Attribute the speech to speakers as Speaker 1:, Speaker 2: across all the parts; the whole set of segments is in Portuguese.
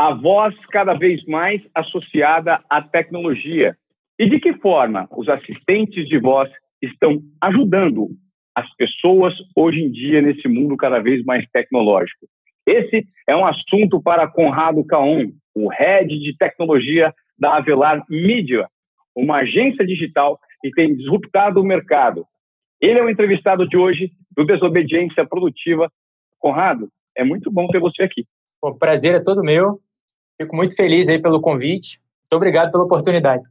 Speaker 1: a voz cada vez mais associada à tecnologia. E de que forma os assistentes de voz estão ajudando as pessoas hoje em dia nesse mundo cada vez mais tecnológico? Esse é um assunto para Conrado Caon, o head de tecnologia da Avelar Media, uma agência digital que tem disruptado o mercado. Ele é o entrevistado de hoje do Desobediência Produtiva. Conrado, é muito bom ter você aqui.
Speaker 2: O prazer é todo meu. Fico muito feliz aí pelo convite. Muito obrigado pela oportunidade.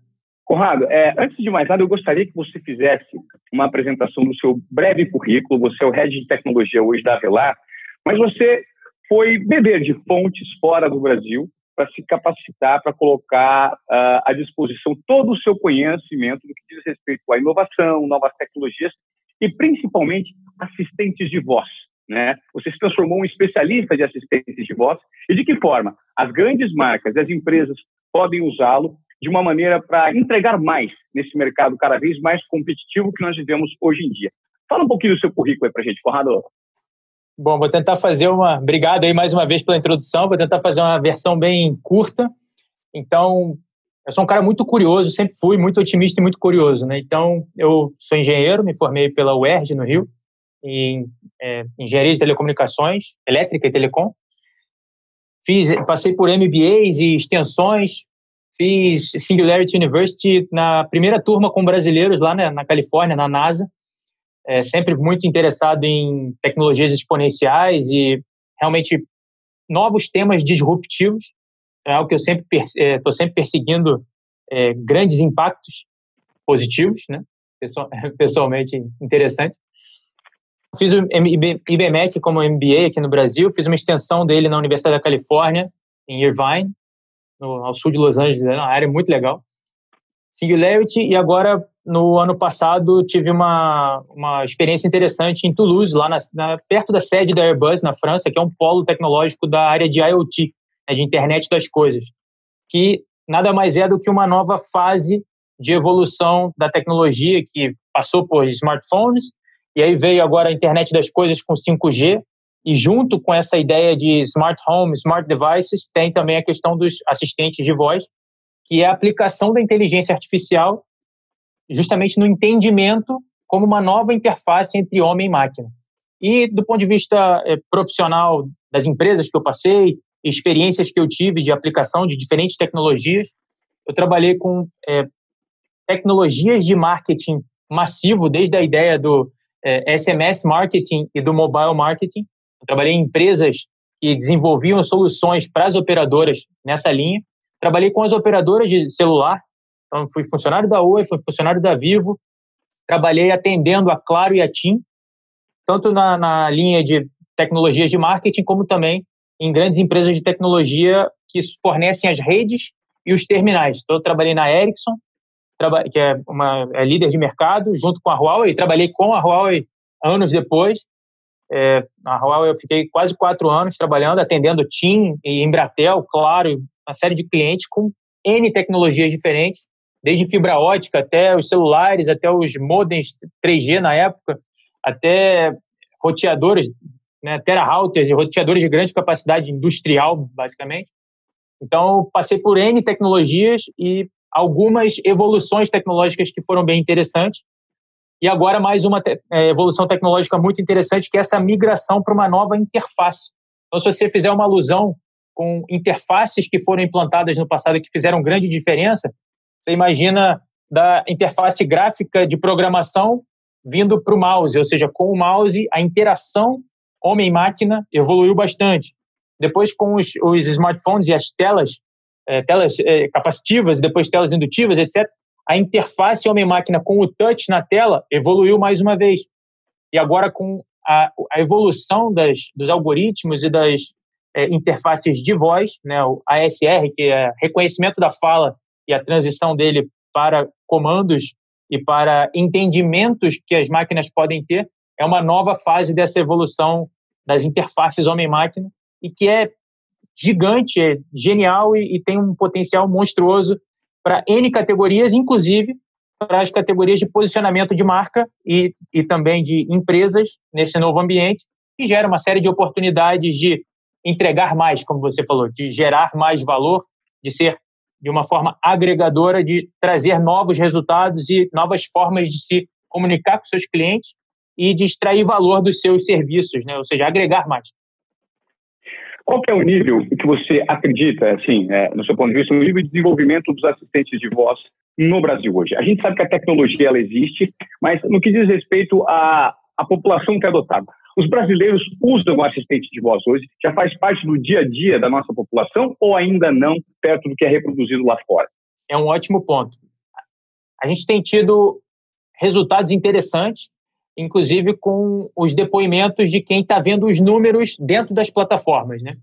Speaker 1: Conrado, é, antes de mais nada, eu gostaria que você fizesse uma apresentação do seu breve currículo. Você é o head de tecnologia hoje da Avelar, mas você foi beber de fontes fora do Brasil para se capacitar, para colocar uh, à disposição todo o seu conhecimento no que diz respeito à inovação, novas tecnologias e principalmente assistentes de voz. Né? Você se transformou um especialista de assistentes de voz e de que forma as grandes marcas e as empresas podem usá-lo de uma maneira para entregar mais nesse mercado cada vez mais competitivo que nós vivemos hoje em dia. Fala um pouquinho do seu currículo aí para a gente, Conrado.
Speaker 2: Bom, vou tentar fazer uma. Obrigado aí mais uma vez pela introdução. Vou tentar fazer uma versão bem curta. Então, eu sou um cara muito curioso, sempre fui muito otimista e muito curioso, né? Então, eu sou engenheiro, me formei pela UERJ no Rio, em é, engenharia de telecomunicações, elétrica e telecom. Fiz, passei por MBAs e extensões, fiz Singularity University na primeira turma com brasileiros lá né, na Califórnia, na NASA é, sempre muito interessado em tecnologias exponenciais e realmente novos temas disruptivos. É algo que eu sempre estou é, sempre perseguindo é, grandes impactos positivos, né? pessoalmente interessante. Fiz o IBMEC como MBA aqui no Brasil, fiz uma extensão dele na Universidade da Califórnia, em Irvine, no, ao sul de Los Angeles, é uma área muito legal. Singularity, e agora no ano passado tive uma, uma experiência interessante em Toulouse, lá na, na, perto da sede da Airbus, na França, que é um polo tecnológico da área de IoT, né, de internet das coisas, que nada mais é do que uma nova fase de evolução da tecnologia que passou por smartphones, e aí veio agora a internet das coisas com 5G, e junto com essa ideia de smart home, smart devices, tem também a questão dos assistentes de voz, que é a aplicação da inteligência artificial justamente no entendimento como uma nova interface entre homem e máquina. E do ponto de vista é, profissional das empresas que eu passei, experiências que eu tive de aplicação de diferentes tecnologias, eu trabalhei com é, tecnologias de marketing massivo, desde a ideia do é, SMS marketing e do mobile marketing. Eu trabalhei em empresas que desenvolviam soluções para as operadoras nessa linha. Trabalhei com as operadoras de celular, então, fui funcionário da Oi, fui funcionário da Vivo, trabalhei atendendo a Claro e a TIM, tanto na, na linha de tecnologias de marketing, como também em grandes empresas de tecnologia que fornecem as redes e os terminais. Então, eu trabalhei na Ericsson, que é uma é líder de mercado, junto com a Huawei, trabalhei com a Huawei anos depois. É, na Huawei eu fiquei quase quatro anos trabalhando, atendendo TIM e Embratel, claro, uma série de clientes com N tecnologias diferentes desde fibra ótica até os celulares, até os modems 3G na época, até roteadores, né, terarouters e roteadores de grande capacidade industrial, basicamente. Então, passei por N tecnologias e algumas evoluções tecnológicas que foram bem interessantes. E agora mais uma te é, evolução tecnológica muito interessante, que é essa migração para uma nova interface. Então, se você fizer uma alusão com interfaces que foram implantadas no passado e que fizeram grande diferença, você imagina da interface gráfica de programação vindo para o mouse, ou seja, com o mouse a interação homem-máquina evoluiu bastante. Depois com os, os smartphones e as telas, é, telas é, capacitivas, depois telas indutivas, etc., a interface homem-máquina com o touch na tela evoluiu mais uma vez. E agora com a, a evolução das, dos algoritmos e das é, interfaces de voz, né, o ASR, que é reconhecimento da fala e a transição dele para comandos e para entendimentos que as máquinas podem ter, é uma nova fase dessa evolução das interfaces homem-máquina e que é gigante, é genial e, e tem um potencial monstruoso para N categorias, inclusive para as categorias de posicionamento de marca e, e também de empresas nesse novo ambiente, que gera uma série de oportunidades de entregar mais, como você falou, de gerar mais valor, de ser de uma forma agregadora, de trazer novos resultados e novas formas de se comunicar com seus clientes e de extrair valor dos seus serviços, né? ou seja, agregar mais.
Speaker 1: Qual é o nível que você acredita, assim, é, no seu ponto de vista, o nível de desenvolvimento dos assistentes de voz no Brasil hoje? A gente sabe que a tecnologia ela existe, mas no que diz respeito à, à população que é adotada, os brasileiros usam o assistente de voz hoje? Já faz parte do dia a dia da nossa população ou ainda não, perto do que é reproduzido lá fora?
Speaker 2: É um ótimo ponto. A gente tem tido resultados interessantes inclusive com os depoimentos de quem está vendo os números dentro das plataformas. Né?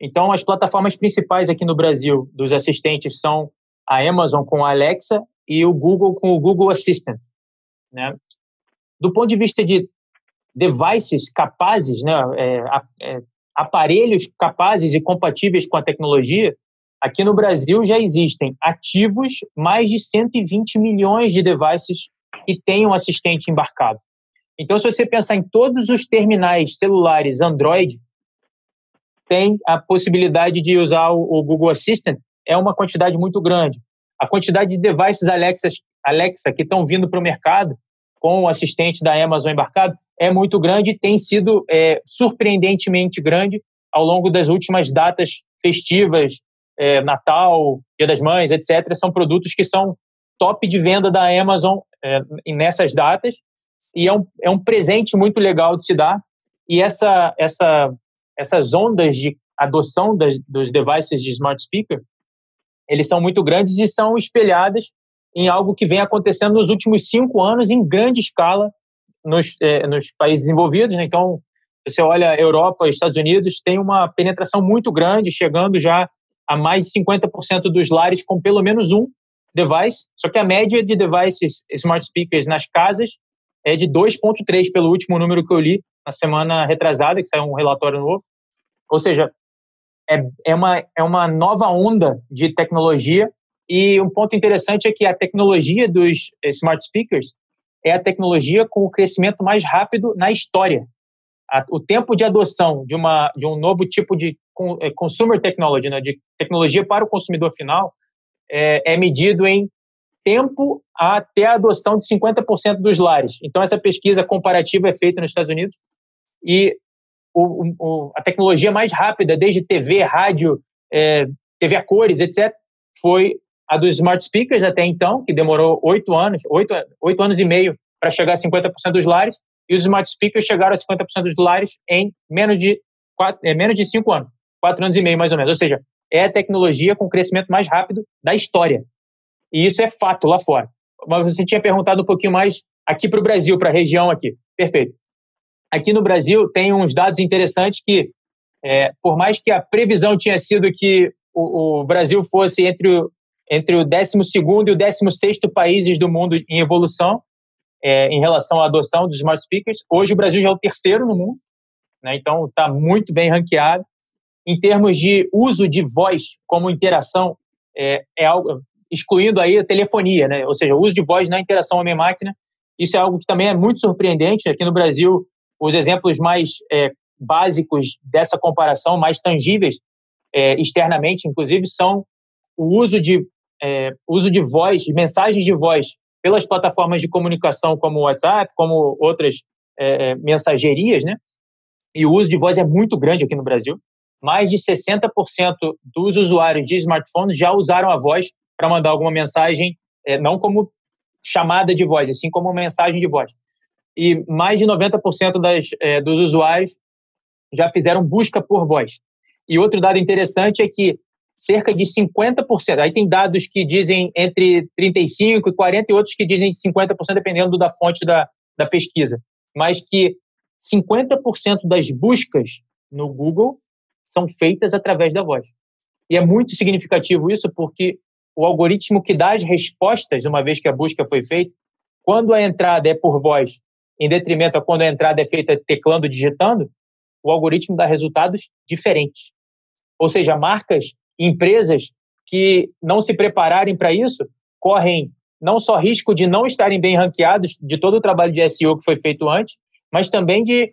Speaker 2: Então, as plataformas principais aqui no Brasil dos assistentes são a Amazon com a Alexa e o Google com o Google Assistant. Né? Do ponto de vista de devices capazes, né, é, é, aparelhos capazes e compatíveis com a tecnologia, aqui no Brasil já existem ativos mais de 120 milhões de devices que têm um assistente embarcado. Então, se você pensar em todos os terminais celulares Android, tem a possibilidade de usar o Google Assistant, é uma quantidade muito grande. A quantidade de devices Alexa, Alexa que estão vindo para o mercado com o assistente da Amazon embarcado é muito grande e tem sido é, surpreendentemente grande ao longo das últimas datas festivas, é, Natal, Dia das Mães, etc. São produtos que são top de venda da Amazon é, nessas datas e é um, é um presente muito legal de se dar. E essa, essa, essas ondas de adoção das, dos devices de smart speaker, eles são muito grandes e são espelhadas em algo que vem acontecendo nos últimos cinco anos em grande escala nos, é, nos países desenvolvidos. Né? Então, você olha Europa Estados Unidos, tem uma penetração muito grande, chegando já a mais de 50% dos lares com pelo menos um device. Só que a média de devices smart speakers nas casas é de 2,3 pelo último número que eu li na semana retrasada, que saiu um relatório novo. Ou seja, é, é, uma, é uma nova onda de tecnologia e um ponto interessante é que a tecnologia dos smart speakers é a tecnologia com o crescimento mais rápido na história. o tempo de adoção de, uma, de um novo tipo de é, consumer technology, né, de tecnologia para o consumidor final, é, é medido em tempo até a adoção de 50% dos lares. Então, essa pesquisa comparativa é feita nos Estados Unidos e o, o, a tecnologia mais rápida, desde TV, rádio, é, TV a cores, etc., foi a dos smart speakers até então, que demorou oito anos, oito, anos e meio para chegar a 50% dos lares, e os smart speakers chegaram a 50% dos lares em menos de, quatro, é, menos de cinco anos, quatro anos e meio mais ou menos. Ou seja, é a tecnologia com crescimento mais rápido da história. E isso é fato lá fora. Mas você tinha perguntado um pouquinho mais aqui para o Brasil, para a região aqui. Perfeito. Aqui no Brasil tem uns dados interessantes que, é, por mais que a previsão tinha sido que o, o Brasil fosse entre o, entre o 12 e o 16 países do mundo em evolução é, em relação à adoção dos smart speakers, hoje o Brasil já é o terceiro no mundo, né? então está muito bem ranqueado. Em termos de uso de voz como interação, é, é algo, excluindo aí a telefonia, né? ou seja, o uso de voz na interação homem-máquina. Isso é algo que também é muito surpreendente. Aqui no Brasil, os exemplos mais é, básicos dessa comparação, mais tangíveis é, externamente, inclusive, são o uso de, é, uso de voz, de mensagens de voz pelas plataformas de comunicação como o WhatsApp, como outras é, é, mensagerias, né? E o uso de voz é muito grande aqui no Brasil. Mais de 60% dos usuários de smartphones já usaram a voz para mandar alguma mensagem, é, não como chamada de voz, assim como mensagem de voz. E mais de 90% das, é, dos usuários já fizeram busca por voz. E outro dado interessante é que cerca de 50%, aí tem dados que dizem entre 35% e 40% e outros que dizem 50%, dependendo da fonte da, da pesquisa, mas que 50% das buscas no Google são feitas através da voz. E é muito significativo isso porque o algoritmo que dá as respostas, uma vez que a busca foi feita, quando a entrada é por voz, em detrimento a quando a entrada é feita teclando, digitando, o algoritmo dá resultados diferentes. Ou seja, marcas, empresas que não se prepararem para isso, correm não só risco de não estarem bem ranqueados de todo o trabalho de SEO que foi feito antes, mas também de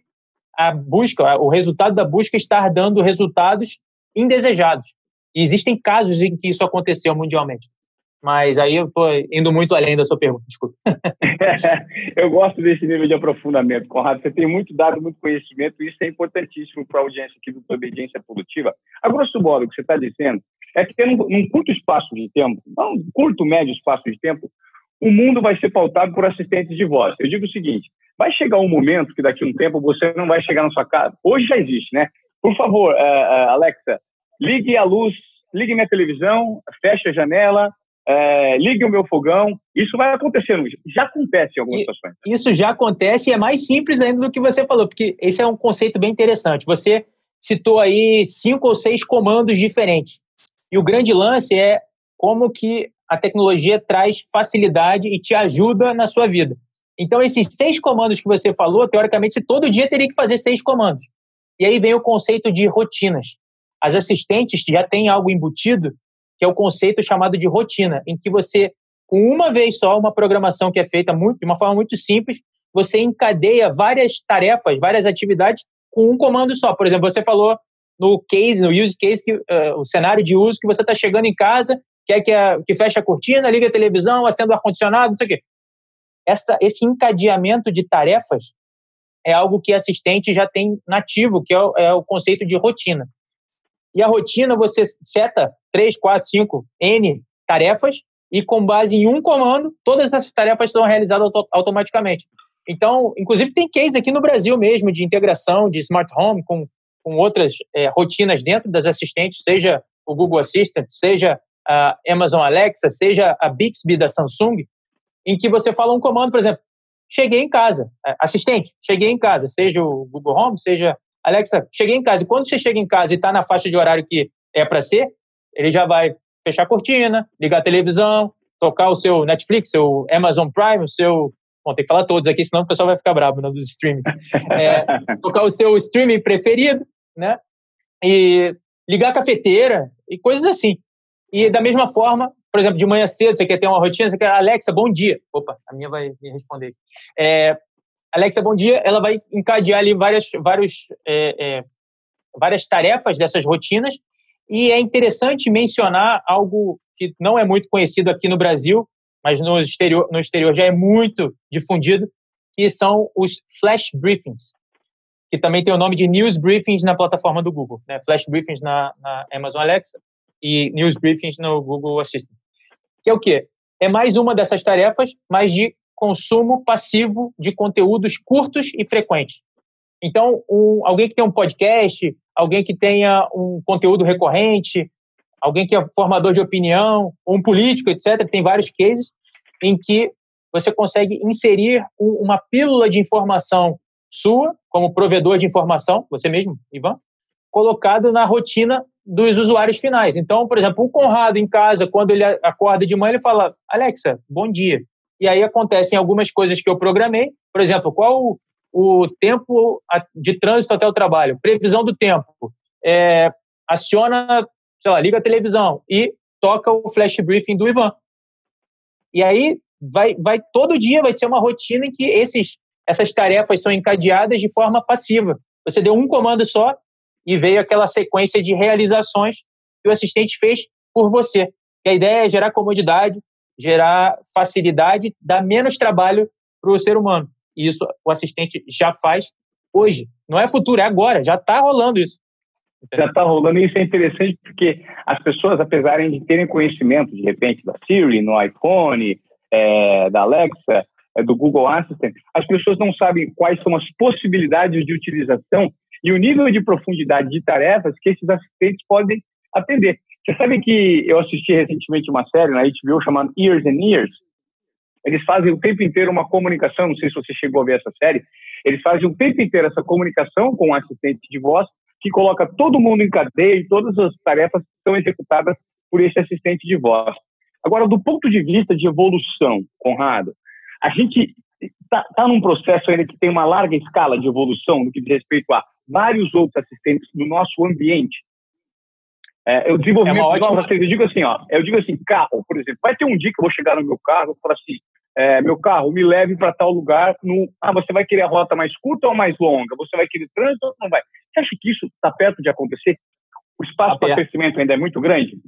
Speaker 2: a busca, o resultado da busca estar dando resultados indesejados. E existem casos em que isso aconteceu mundialmente. Mas aí eu estou indo muito além da sua pergunta, desculpa.
Speaker 1: eu gosto desse nível de aprofundamento, Conrado. Você tem muito dado, muito conhecimento, e isso é importantíssimo para a audiência aqui do Obediência Produtiva. A grosso modo, o que você está dizendo é que num, num curto espaço de tempo, não curto, médio espaço de tempo, o mundo vai ser pautado por assistentes de voz. Eu digo o seguinte: vai chegar um momento que daqui a um tempo você não vai chegar na sua casa. Hoje já existe, né? Por favor, uh, uh, Alexa, ligue a luz, ligue minha televisão, feche a janela, uh, ligue o meu fogão. Isso vai acontecendo. Já acontece em algumas situações.
Speaker 2: Isso já acontece e é mais simples ainda do que você falou, porque esse é um conceito bem interessante. Você citou aí cinco ou seis comandos diferentes. E o grande lance é como que a tecnologia traz facilidade e te ajuda na sua vida. Então, esses seis comandos que você falou, teoricamente, você todo dia teria que fazer seis comandos. E aí vem o conceito de rotinas. As assistentes já têm algo embutido, que é o conceito chamado de rotina, em que você, com uma vez só, uma programação que é feita muito, de uma forma muito simples, você encadeia várias tarefas, várias atividades com um comando só. Por exemplo, você falou no case, no use case, que, uh, o cenário de uso que você está chegando em casa quer que, a, que feche a cortina, liga a televisão, acenda o ar-condicionado, não sei o quê. Essa, esse encadeamento de tarefas é algo que assistente já tem nativo, que é o, é o conceito de rotina. E a rotina você seta 3, 4, 5, N tarefas e com base em um comando, todas essas tarefas são realizadas automaticamente. Então, inclusive tem case aqui no Brasil mesmo de integração de smart home com, com outras é, rotinas dentro das assistentes, seja o Google Assistant, seja a Amazon Alexa, seja a Bixby da Samsung, em que você fala um comando, por exemplo, cheguei em casa, assistente, cheguei em casa, seja o Google Home, seja Alexa, cheguei em casa. E quando você chega em casa e está na faixa de horário que é para ser, ele já vai fechar a cortina, ligar a televisão, tocar o seu Netflix, seu Amazon Prime, o seu. Bom, tem que falar todos aqui, senão o pessoal vai ficar bravo né, dos streams. É, tocar o seu streaming preferido, né? E ligar a cafeteira e coisas assim. E da mesma forma, por exemplo, de manhã cedo, você quer ter uma rotina, você quer, Alexa, bom dia. Opa, a minha vai me responder. É, Alexa, bom dia. Ela vai encadear ali várias, vários, é, é, várias tarefas dessas rotinas. E é interessante mencionar algo que não é muito conhecido aqui no Brasil, mas no exterior, no exterior já é muito difundido, que são os flash briefings, que também tem o nome de news briefings na plataforma do Google, né? flash briefings na, na Amazon Alexa e news briefings no Google Assistant. Que é o quê? É mais uma dessas tarefas, mas de consumo passivo de conteúdos curtos e frequentes. Então, um, alguém que tem um podcast, alguém que tenha um conteúdo recorrente, alguém que é formador de opinião, um político, etc., tem vários cases em que você consegue inserir uma pílula de informação sua, como provedor de informação, você mesmo, Ivan, colocado na rotina dos usuários finais. Então, por exemplo, o Conrado em casa, quando ele acorda de manhã, ele fala: Alexa, bom dia. E aí acontecem algumas coisas que eu programei. Por exemplo, qual o, o tempo de trânsito até o trabalho? Previsão do tempo. É, aciona, sei lá, liga a televisão e toca o flash briefing do Ivan. E aí vai, vai todo dia vai ser uma rotina em que esses, essas tarefas são encadeadas de forma passiva. Você deu um comando só, e veio aquela sequência de realizações que o assistente fez por você. E a ideia é gerar comodidade, gerar facilidade, dar menos trabalho para o ser humano. E isso o assistente já faz hoje. Não é futuro, é agora. Já está rolando isso.
Speaker 1: Já está rolando. Isso é interessante porque as pessoas, apesar de terem conhecimento, de repente, da Siri, no iPhone, é, da Alexa, é, do Google Assistant, as pessoas não sabem quais são as possibilidades de utilização e o nível de profundidade de tarefas que esses assistentes podem atender. Você sabe que eu assisti recentemente uma série na HBO chamada Years and Years? Eles fazem o tempo inteiro uma comunicação, não sei se você chegou a ver essa série, eles fazem o tempo inteiro essa comunicação com o assistente de voz que coloca todo mundo em cadeia e todas as tarefas são executadas por esse assistente de voz. Agora, do ponto de vista de evolução, Conrado, a gente está tá num processo ainda que tem uma larga escala de evolução no que diz respeito a vários outros assistentes no nosso ambiente. É, eu desenvolvimento é ótima... eu digo assim, ó, eu digo assim, carro, por exemplo, vai ter um dia que eu vou chegar no meu carro e falar assim, é, meu carro, me leve para tal lugar. No, ah, você vai querer a rota mais curta ou mais longa? Você vai querer trânsito ou não vai? Você acha que isso está perto de acontecer? O espaço tá para crescimento ainda é muito grande?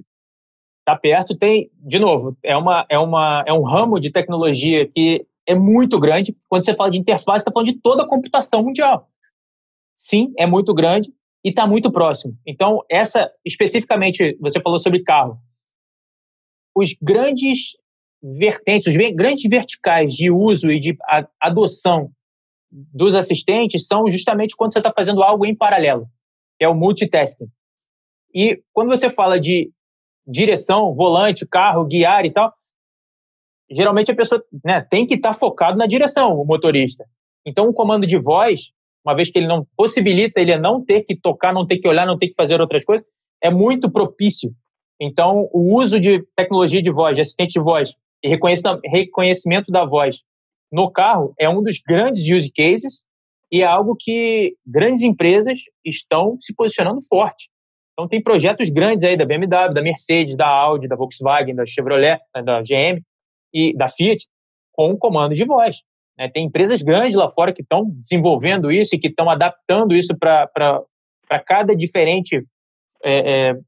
Speaker 2: Está perto. Tem, de novo, é, uma, é, uma, é um ramo de tecnologia que é muito grande. Quando você fala de interface, está falando de toda a computação mundial. Sim, é muito grande e está muito próximo. Então, essa, especificamente, você falou sobre carro. Os grandes vertentes, os grandes verticais de uso e de adoção dos assistentes são justamente quando você está fazendo algo em paralelo, é o multitasking. E quando você fala de direção, volante, carro, guiar e tal, geralmente a pessoa né, tem que estar tá focado na direção, o motorista. Então, o comando de voz, uma vez que ele não possibilita ele não ter que tocar, não ter que olhar, não ter que fazer outras coisas, é muito propício. Então, o uso de tecnologia de voz, de assistente de voz e reconhecimento da voz no carro é um dos grandes use cases e é algo que grandes empresas estão se posicionando forte. Então, tem projetos grandes aí da BMW, da Mercedes, da Audi, da Volkswagen, da Chevrolet, da GM e da Fiat com comandos de voz. Né? Tem empresas grandes lá fora que estão desenvolvendo isso e que estão adaptando isso para cada diferente é, é,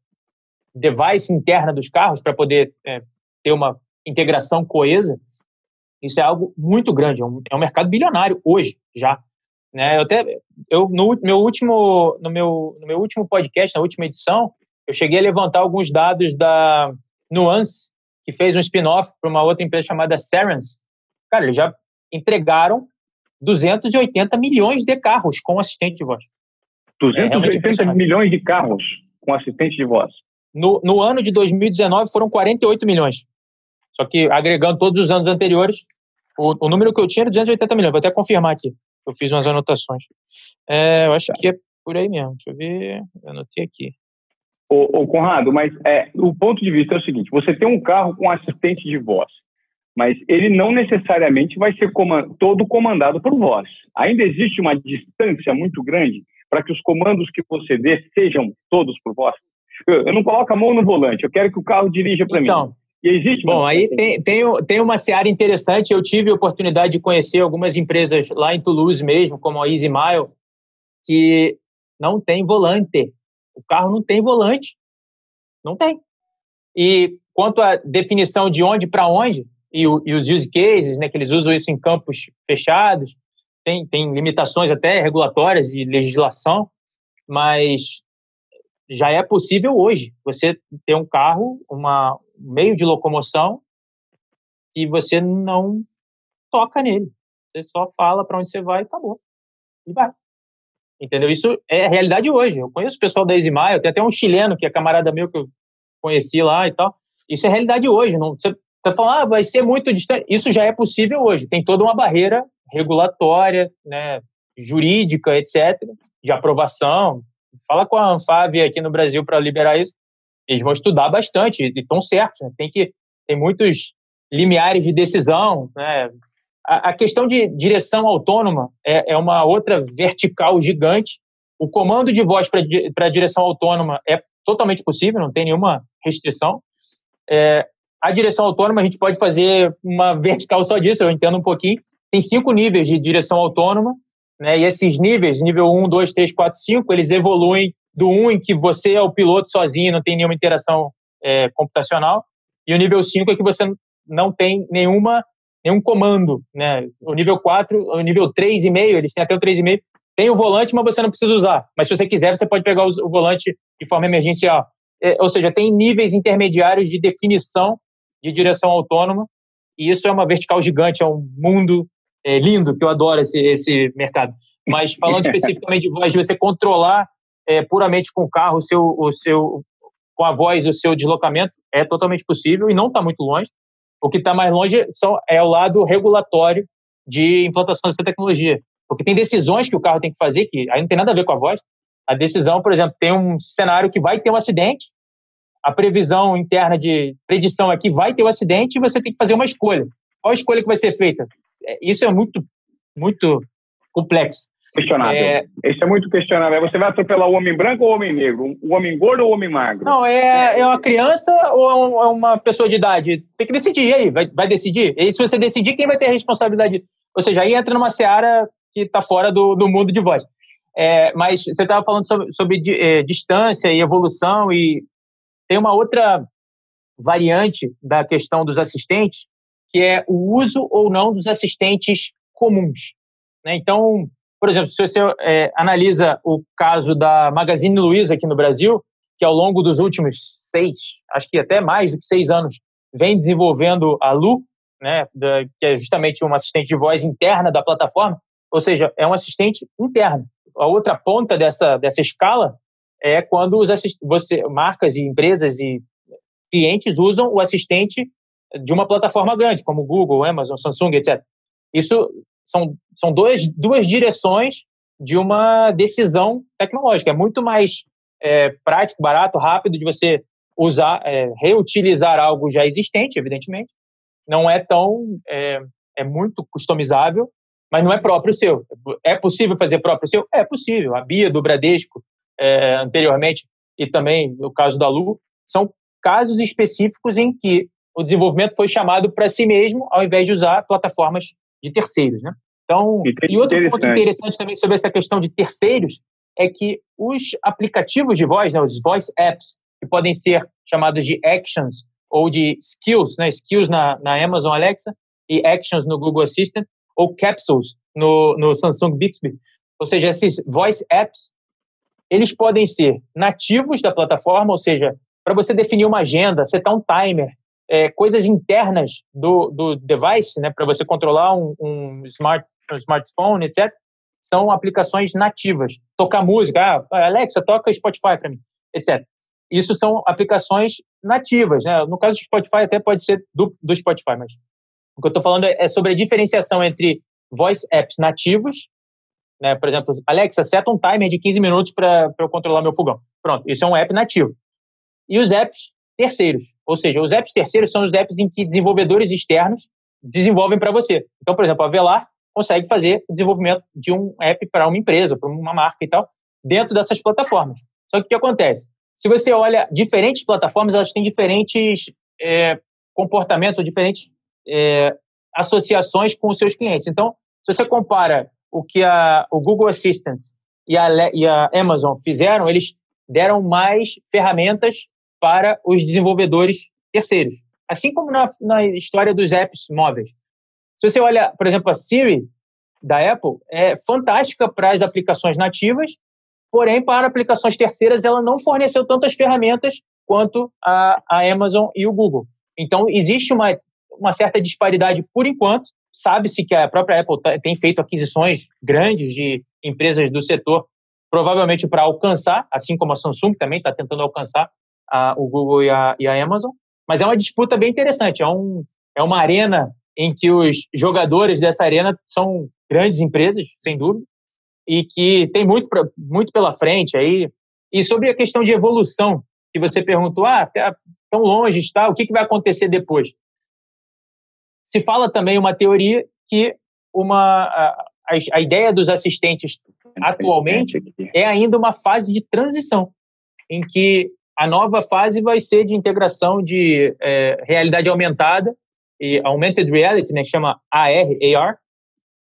Speaker 2: device interna dos carros para poder é, ter uma integração coesa. Isso é algo muito grande, é um, é um mercado bilionário hoje já. Né? Eu até eu no meu último no meu no meu último podcast, na última edição, eu cheguei a levantar alguns dados da Nuance, que fez um spin-off para uma outra empresa chamada Serens. Cara, eles já entregaram 280 milhões de carros com assistente de voz.
Speaker 1: 280 é milhões de carros com assistente de voz.
Speaker 2: No, no ano de 2019 foram 48 milhões. Só que agregando todos os anos anteriores, o, o número que eu tinha era 280 milhões. Vou até confirmar aqui. Eu fiz umas anotações. É, eu acho que é por aí mesmo. Deixa eu ver. Eu anotei aqui.
Speaker 1: Ô, ô Conrado, mas é, o ponto de vista é o seguinte: você tem um carro com assistente de voz, mas ele não necessariamente vai ser comand todo comandado por voz. Ainda existe uma distância muito grande para que os comandos que você dê sejam todos por voz. Eu, eu, não coloco a mão no volante, eu quero que o carro dirija para
Speaker 2: então,
Speaker 1: mim.
Speaker 2: E existe. Bom, aí tem, tem, tem uma seara interessante. Eu tive a oportunidade de conhecer algumas empresas lá em Toulouse mesmo, como a Easy Mile, que não tem volante. O carro não tem volante. Não tem. E quanto à definição de onde para onde, e, o, e, os use cases, né, que eles usam isso em campos fechados, tem, tem limitações até regulatórias de legislação, mas já é possível hoje você ter um carro, um meio de locomoção que você não toca nele. Você só fala para onde você vai e acabou. E vai. Entendeu? Isso é a realidade hoje. Eu conheço o pessoal da Eximai, eu tenho até um chileno que é camarada meu que eu conheci lá e tal. Isso é realidade hoje. Não, você está falando, ah, vai ser muito distante. Isso já é possível hoje. Tem toda uma barreira regulatória, né, jurídica, etc., de aprovação, Fala com a Anfávia aqui no Brasil para liberar isso. Eles vão estudar bastante e estão certos. Né? Tem que tem muitos limiares de decisão. Né? A, a, questão de direção autônoma é, é uma outra vertical gigante. O comando de voz para direção autônoma é totalmente possível, não tem nenhuma restrição. É, a direção autônoma, a gente pode fazer uma vertical só disso, eu entendo um pouquinho. Tem cinco níveis de direção autônoma. Né? E esses níveis, nível 1, 2, 3, 4, 5, eles evoluem do 1 em que você é o piloto sozinho, não tem nenhuma interação é, computacional, e o nível 5 é que você não tem nenhuma, nenhum comando. Né? O nível 4, o nível 3,5, eles têm até o 3,5, tem o volante, mas você não precisa usar. Mas se você quiser, você pode pegar o volante de forma emergencial. É, ou seja, tem níveis intermediários de definição de direção autônoma, e isso é uma vertical gigante, é um mundo é lindo, que eu adoro esse, esse mercado. Mas falando especificamente de voz, você controlar é, puramente com o carro o seu, o seu, com a voz o seu deslocamento, é totalmente possível e não está muito longe. O que está mais longe são, é o lado regulatório de implantação dessa tecnologia. Porque tem decisões que o carro tem que fazer que aí não tem nada a ver com a voz. A decisão, por exemplo, tem um cenário que vai ter um acidente, a previsão interna de predição aqui vai ter um acidente e você tem que fazer uma escolha. Qual a escolha que vai ser feita? É, isso é muito, muito complexo.
Speaker 1: Questionável. É... Isso é muito questionável. Você vai atropelar o homem branco ou o homem negro? O homem gordo ou o homem magro?
Speaker 2: Não, é, é uma criança ou é uma pessoa de idade? Tem que decidir. E aí, vai, vai decidir? E se você decidir, quem vai ter a responsabilidade? Ou seja, aí entra numa seara que está fora do, do mundo de voz. É, mas você estava falando sobre, sobre é, distância e evolução, e tem uma outra variante da questão dos assistentes, que é o uso ou não dos assistentes comuns. Né? Então, por exemplo, se você é, analisa o caso da Magazine Luiza aqui no Brasil, que ao longo dos últimos seis, acho que até mais do que seis anos, vem desenvolvendo a Lu, né, da, que é justamente uma assistente de voz interna da plataforma, ou seja, é um assistente interno. A outra ponta dessa, dessa escala é quando os você, marcas e empresas e clientes usam o assistente de uma plataforma grande, como Google, Amazon, Samsung, etc. Isso são, são dois, duas direções de uma decisão tecnológica. É muito mais é, prático, barato, rápido de você usar, é, reutilizar algo já existente, evidentemente. Não é tão. É, é muito customizável, mas não é próprio seu. É possível fazer próprio seu? É possível. A Bia do Bradesco, é, anteriormente, e também o caso da Lu, são casos específicos em que o desenvolvimento foi chamado para si mesmo, ao invés de usar plataformas de terceiros, né? Então, e outro ponto interessante também sobre essa questão de terceiros é que os aplicativos de voz, né, os voice apps, que podem ser chamados de actions ou de skills, né, skills na, na Amazon Alexa e actions no Google Assistant, ou capsules no, no Samsung Bixby. Ou seja, esses voice apps, eles podem ser nativos da plataforma, ou seja, para você definir uma agenda, setar um timer, é, coisas internas do, do device, né, para você controlar um, um, smart, um smartphone, etc., são aplicações nativas. Tocar música, ah, Alexa, toca Spotify para mim, etc. Isso são aplicações nativas. Né? No caso do Spotify, até pode ser do, do Spotify, mas o que eu estou falando é, sobre a diferenciação entre voice apps nativos, né? por exemplo, Alexa, seta um timer de 15 minutos para eu controlar meu fogão. Pronto, isso é um app nativo. E os apps terceiros. Ou seja, os apps terceiros são os apps em que desenvolvedores externos desenvolvem para você. Então, por exemplo, a Velar consegue fazer o desenvolvimento de um app para uma empresa, para uma marca e tal, dentro dessas plataformas. Só que o que acontece? Se você olha diferentes plataformas, elas têm diferentes é, comportamentos ou diferentes é, associações com os seus clientes. Então, se você compara o que a, o Google Assistant e a, e a Amazon fizeram, eles deram mais ferramentas para os desenvolvedores terceiros. Assim como na, na história dos apps móveis. Se você olha, por exemplo, a Siri da Apple, é fantástica para as aplicações nativas, porém, para aplicações terceiras, ela não forneceu tantas ferramentas quanto a, a Amazon e o Google. Então, existe uma, uma certa disparidade por enquanto. Sabe-se que a própria Apple tem feito aquisições grandes de empresas do setor, provavelmente para alcançar, assim como a Samsung também está tentando alcançar a, o Google e a, e a Amazon. Mas é uma disputa bem interessante. É, um, é uma arena em que os jogadores dessa arena são grandes empresas, sem dúvida, e que tem muito, muito pela frente aí. E sobre a questão de evolução, que você perguntou, ah, tá tão longe está, o que, que vai acontecer depois? Se fala também uma teoria que uma, a, a ideia dos assistentes atualmente é ainda uma fase de transição, em que a nova fase vai ser de integração de é, realidade aumentada e augmented reality, né, chama AR, AR,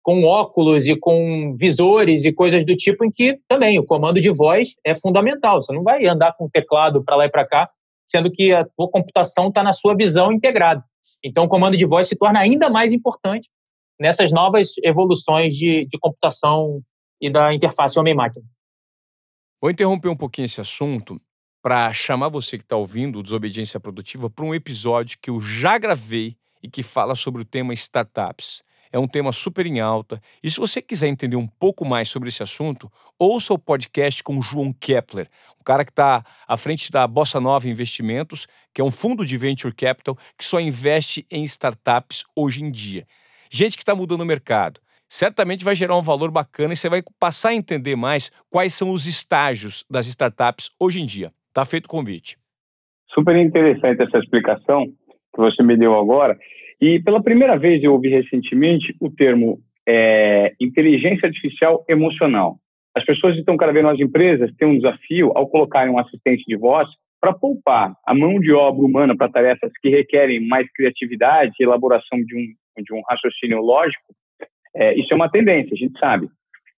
Speaker 2: com óculos e com visores e coisas do tipo em que também o comando de voz é fundamental. Você não vai andar com o teclado para lá e para cá, sendo que a tua computação está na sua visão integrada. Então, o comando de voz se torna ainda mais importante nessas novas evoluções de, de computação e da interface homem-máquina.
Speaker 3: Vou interromper um pouquinho esse assunto para chamar você que está ouvindo o Desobediência Produtiva para um episódio que eu já gravei e que fala sobre o tema startups. É um tema super em alta. E se você quiser entender um pouco mais sobre esse assunto, ouça o podcast com o João Kepler, um cara que está à frente da Bossa Nova Investimentos, que é um fundo de venture capital que só investe em startups hoje em dia. Gente que está mudando o mercado. Certamente vai gerar um valor bacana e você vai passar a entender mais quais são os estágios das startups hoje em dia. Está feito o convite.
Speaker 1: Super interessante essa explicação que você me deu agora. E pela primeira vez eu ouvi recentemente o termo é, inteligência artificial emocional. As pessoas estão cada vez mais empresas têm um desafio ao colocarem um assistente de voz para poupar a mão de obra humana para tarefas que requerem mais criatividade e elaboração de um, de um raciocínio lógico. É, isso é uma tendência, a gente sabe.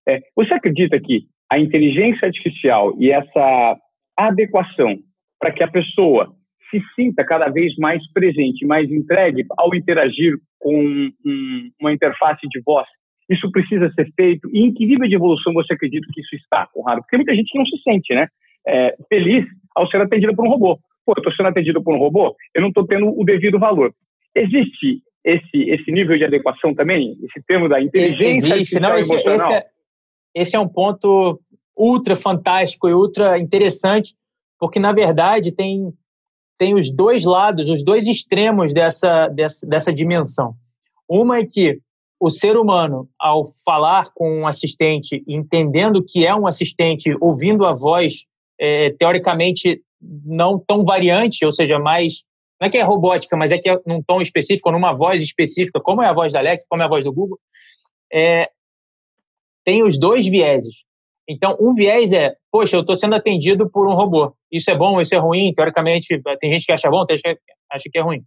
Speaker 1: É, você acredita que a inteligência artificial e essa adequação para que a pessoa se sinta cada vez mais presente, mais entregue ao interagir com um, uma interface de voz. Isso precisa ser feito. E em que nível de evolução você acredita que isso está, Conrado? Porque muita gente não se sente né, é, feliz ao ser atendida por um robô. Pô, eu estou sendo atendido por um robô, eu não estou tendo o devido valor. Existe esse, esse nível de adequação também? Esse termo da inteligência Existe. Não, esse,
Speaker 2: esse, é, esse é um ponto ultra fantástico e ultra interessante, porque, na verdade, tem tem os dois lados, os dois extremos dessa, dessa, dessa dimensão. Uma é que o ser humano, ao falar com um assistente, entendendo que é um assistente, ouvindo a voz, é, teoricamente não tão variante, ou seja, mais. Não é que é robótica, mas é que é num tom específico, numa voz específica, como é a voz da Alexa, como é a voz do Google, é, tem os dois vieses. Então, um viés é, poxa, eu estou sendo atendido por um robô. Isso é bom, isso é ruim. Teoricamente, tem gente que acha bom, tem gente que acha que é ruim.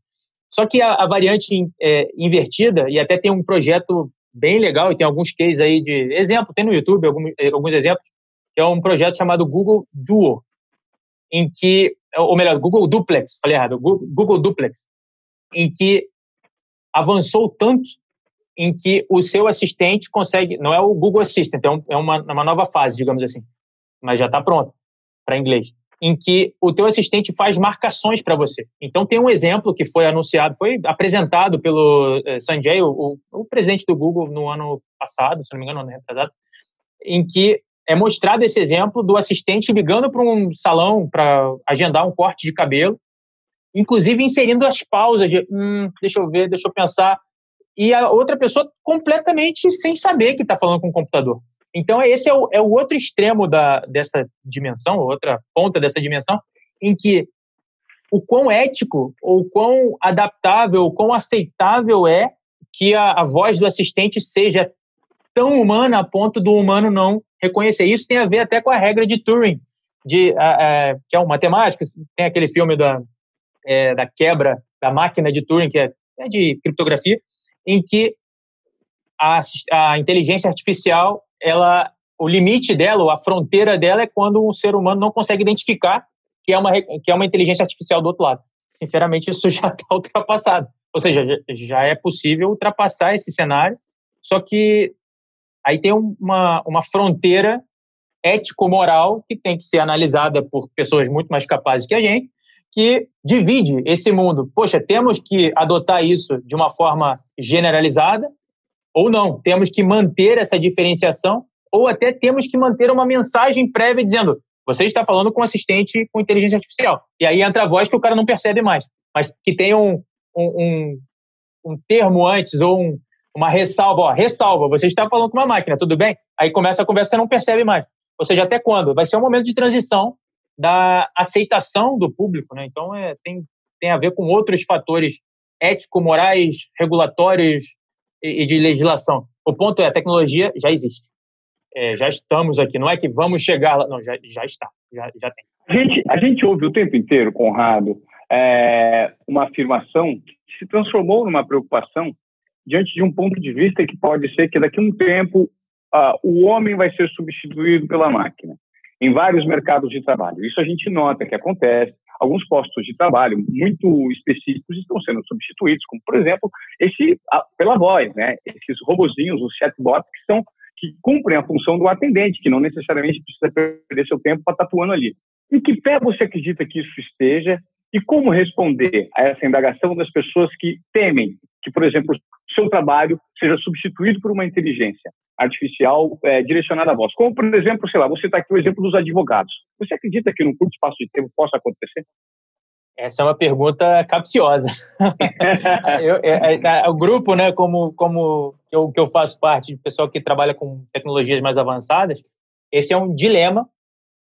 Speaker 2: Só que a, a variante é, invertida, e até tem um projeto bem legal, e tem alguns cases aí de exemplo, tem no YouTube alguns, é, alguns exemplos, que é um projeto chamado Google Duo, em que, ou melhor, Google Duplex, falei errado, Google Duplex, em que avançou tanto em que o seu assistente consegue, não é o Google Assistant, é, um, é uma, uma nova fase, digamos assim, mas já está pronto para inglês, em que o teu assistente faz marcações para você. Então tem um exemplo que foi anunciado, foi apresentado pelo eh, Sanjay, o, o, presidente do Google no ano passado, se não me engano, no ano retrasado, em que é mostrado esse exemplo do assistente ligando para um salão para agendar um corte de cabelo, inclusive inserindo as pausas de, hum, deixa eu ver, deixa eu pensar, e a outra pessoa completamente sem saber que está falando com o computador. Então, esse é o, é o outro extremo da, dessa dimensão, outra ponta dessa dimensão, em que o quão ético, ou quão adaptável, ou quão aceitável é que a, a voz do assistente seja tão humana a ponto do humano não reconhecer. Isso tem a ver até com a regra de Turing, de, a, a, que é um matemático, tem aquele filme da, é, da quebra da máquina de Turing, que é, é de criptografia, em que a, a inteligência artificial, ela, o limite dela, ou a fronteira dela é quando um ser humano não consegue identificar que é uma, que é uma inteligência artificial do outro lado. Sinceramente, isso já está ultrapassado. Ou seja, já é possível ultrapassar esse cenário, só que aí tem uma, uma fronteira ético-moral que tem que ser analisada por pessoas muito mais capazes que a gente, que divide esse mundo. Poxa, temos que adotar isso de uma forma generalizada ou não? Temos que manter essa diferenciação ou até temos que manter uma mensagem prévia dizendo você está falando com assistente com inteligência artificial. E aí entra a voz que o cara não percebe mais, mas que tem um, um, um, um termo antes ou um, uma ressalva. Ó, ressalva, você está falando com uma máquina, tudo bem? Aí começa a conversa e não percebe mais. Ou seja, até quando? Vai ser um momento de transição da aceitação do público, né? Então é, tem, tem a ver com outros fatores ético-morais, regulatórios e, de legislação. O ponto é a tecnologia já existe, é, já estamos aqui. Não é que vamos chegar lá, não, já, já está, já, já tem.
Speaker 1: A gente, a gente ouve o tempo inteiro, Conrado, é, uma afirmação que se transformou numa preocupação diante de um ponto de vista que pode ser que daqui a um tempo uh, o homem vai ser substituído pela máquina em vários mercados de trabalho. Isso a gente nota que acontece. Alguns postos de trabalho muito específicos estão sendo substituídos, como por exemplo esse pela voz, né? Esses robozinhos, os chatbots que são que cumprem a função do atendente, que não necessariamente precisa perder seu tempo para estar atuando ali. Em que pé você acredita que isso esteja e como responder a essa indagação das pessoas que temem que, por exemplo, seu trabalho seja substituído por uma inteligência? Artificial é, direcionada à voz. Como, por exemplo, sei lá, você está aqui o exemplo dos advogados. Você acredita que num curto espaço de tempo possa acontecer?
Speaker 2: Essa é uma pergunta capciosa. eu, é, é, é, o grupo, né, como, como eu, que eu faço parte, de pessoal que trabalha com tecnologias mais avançadas, esse é um dilema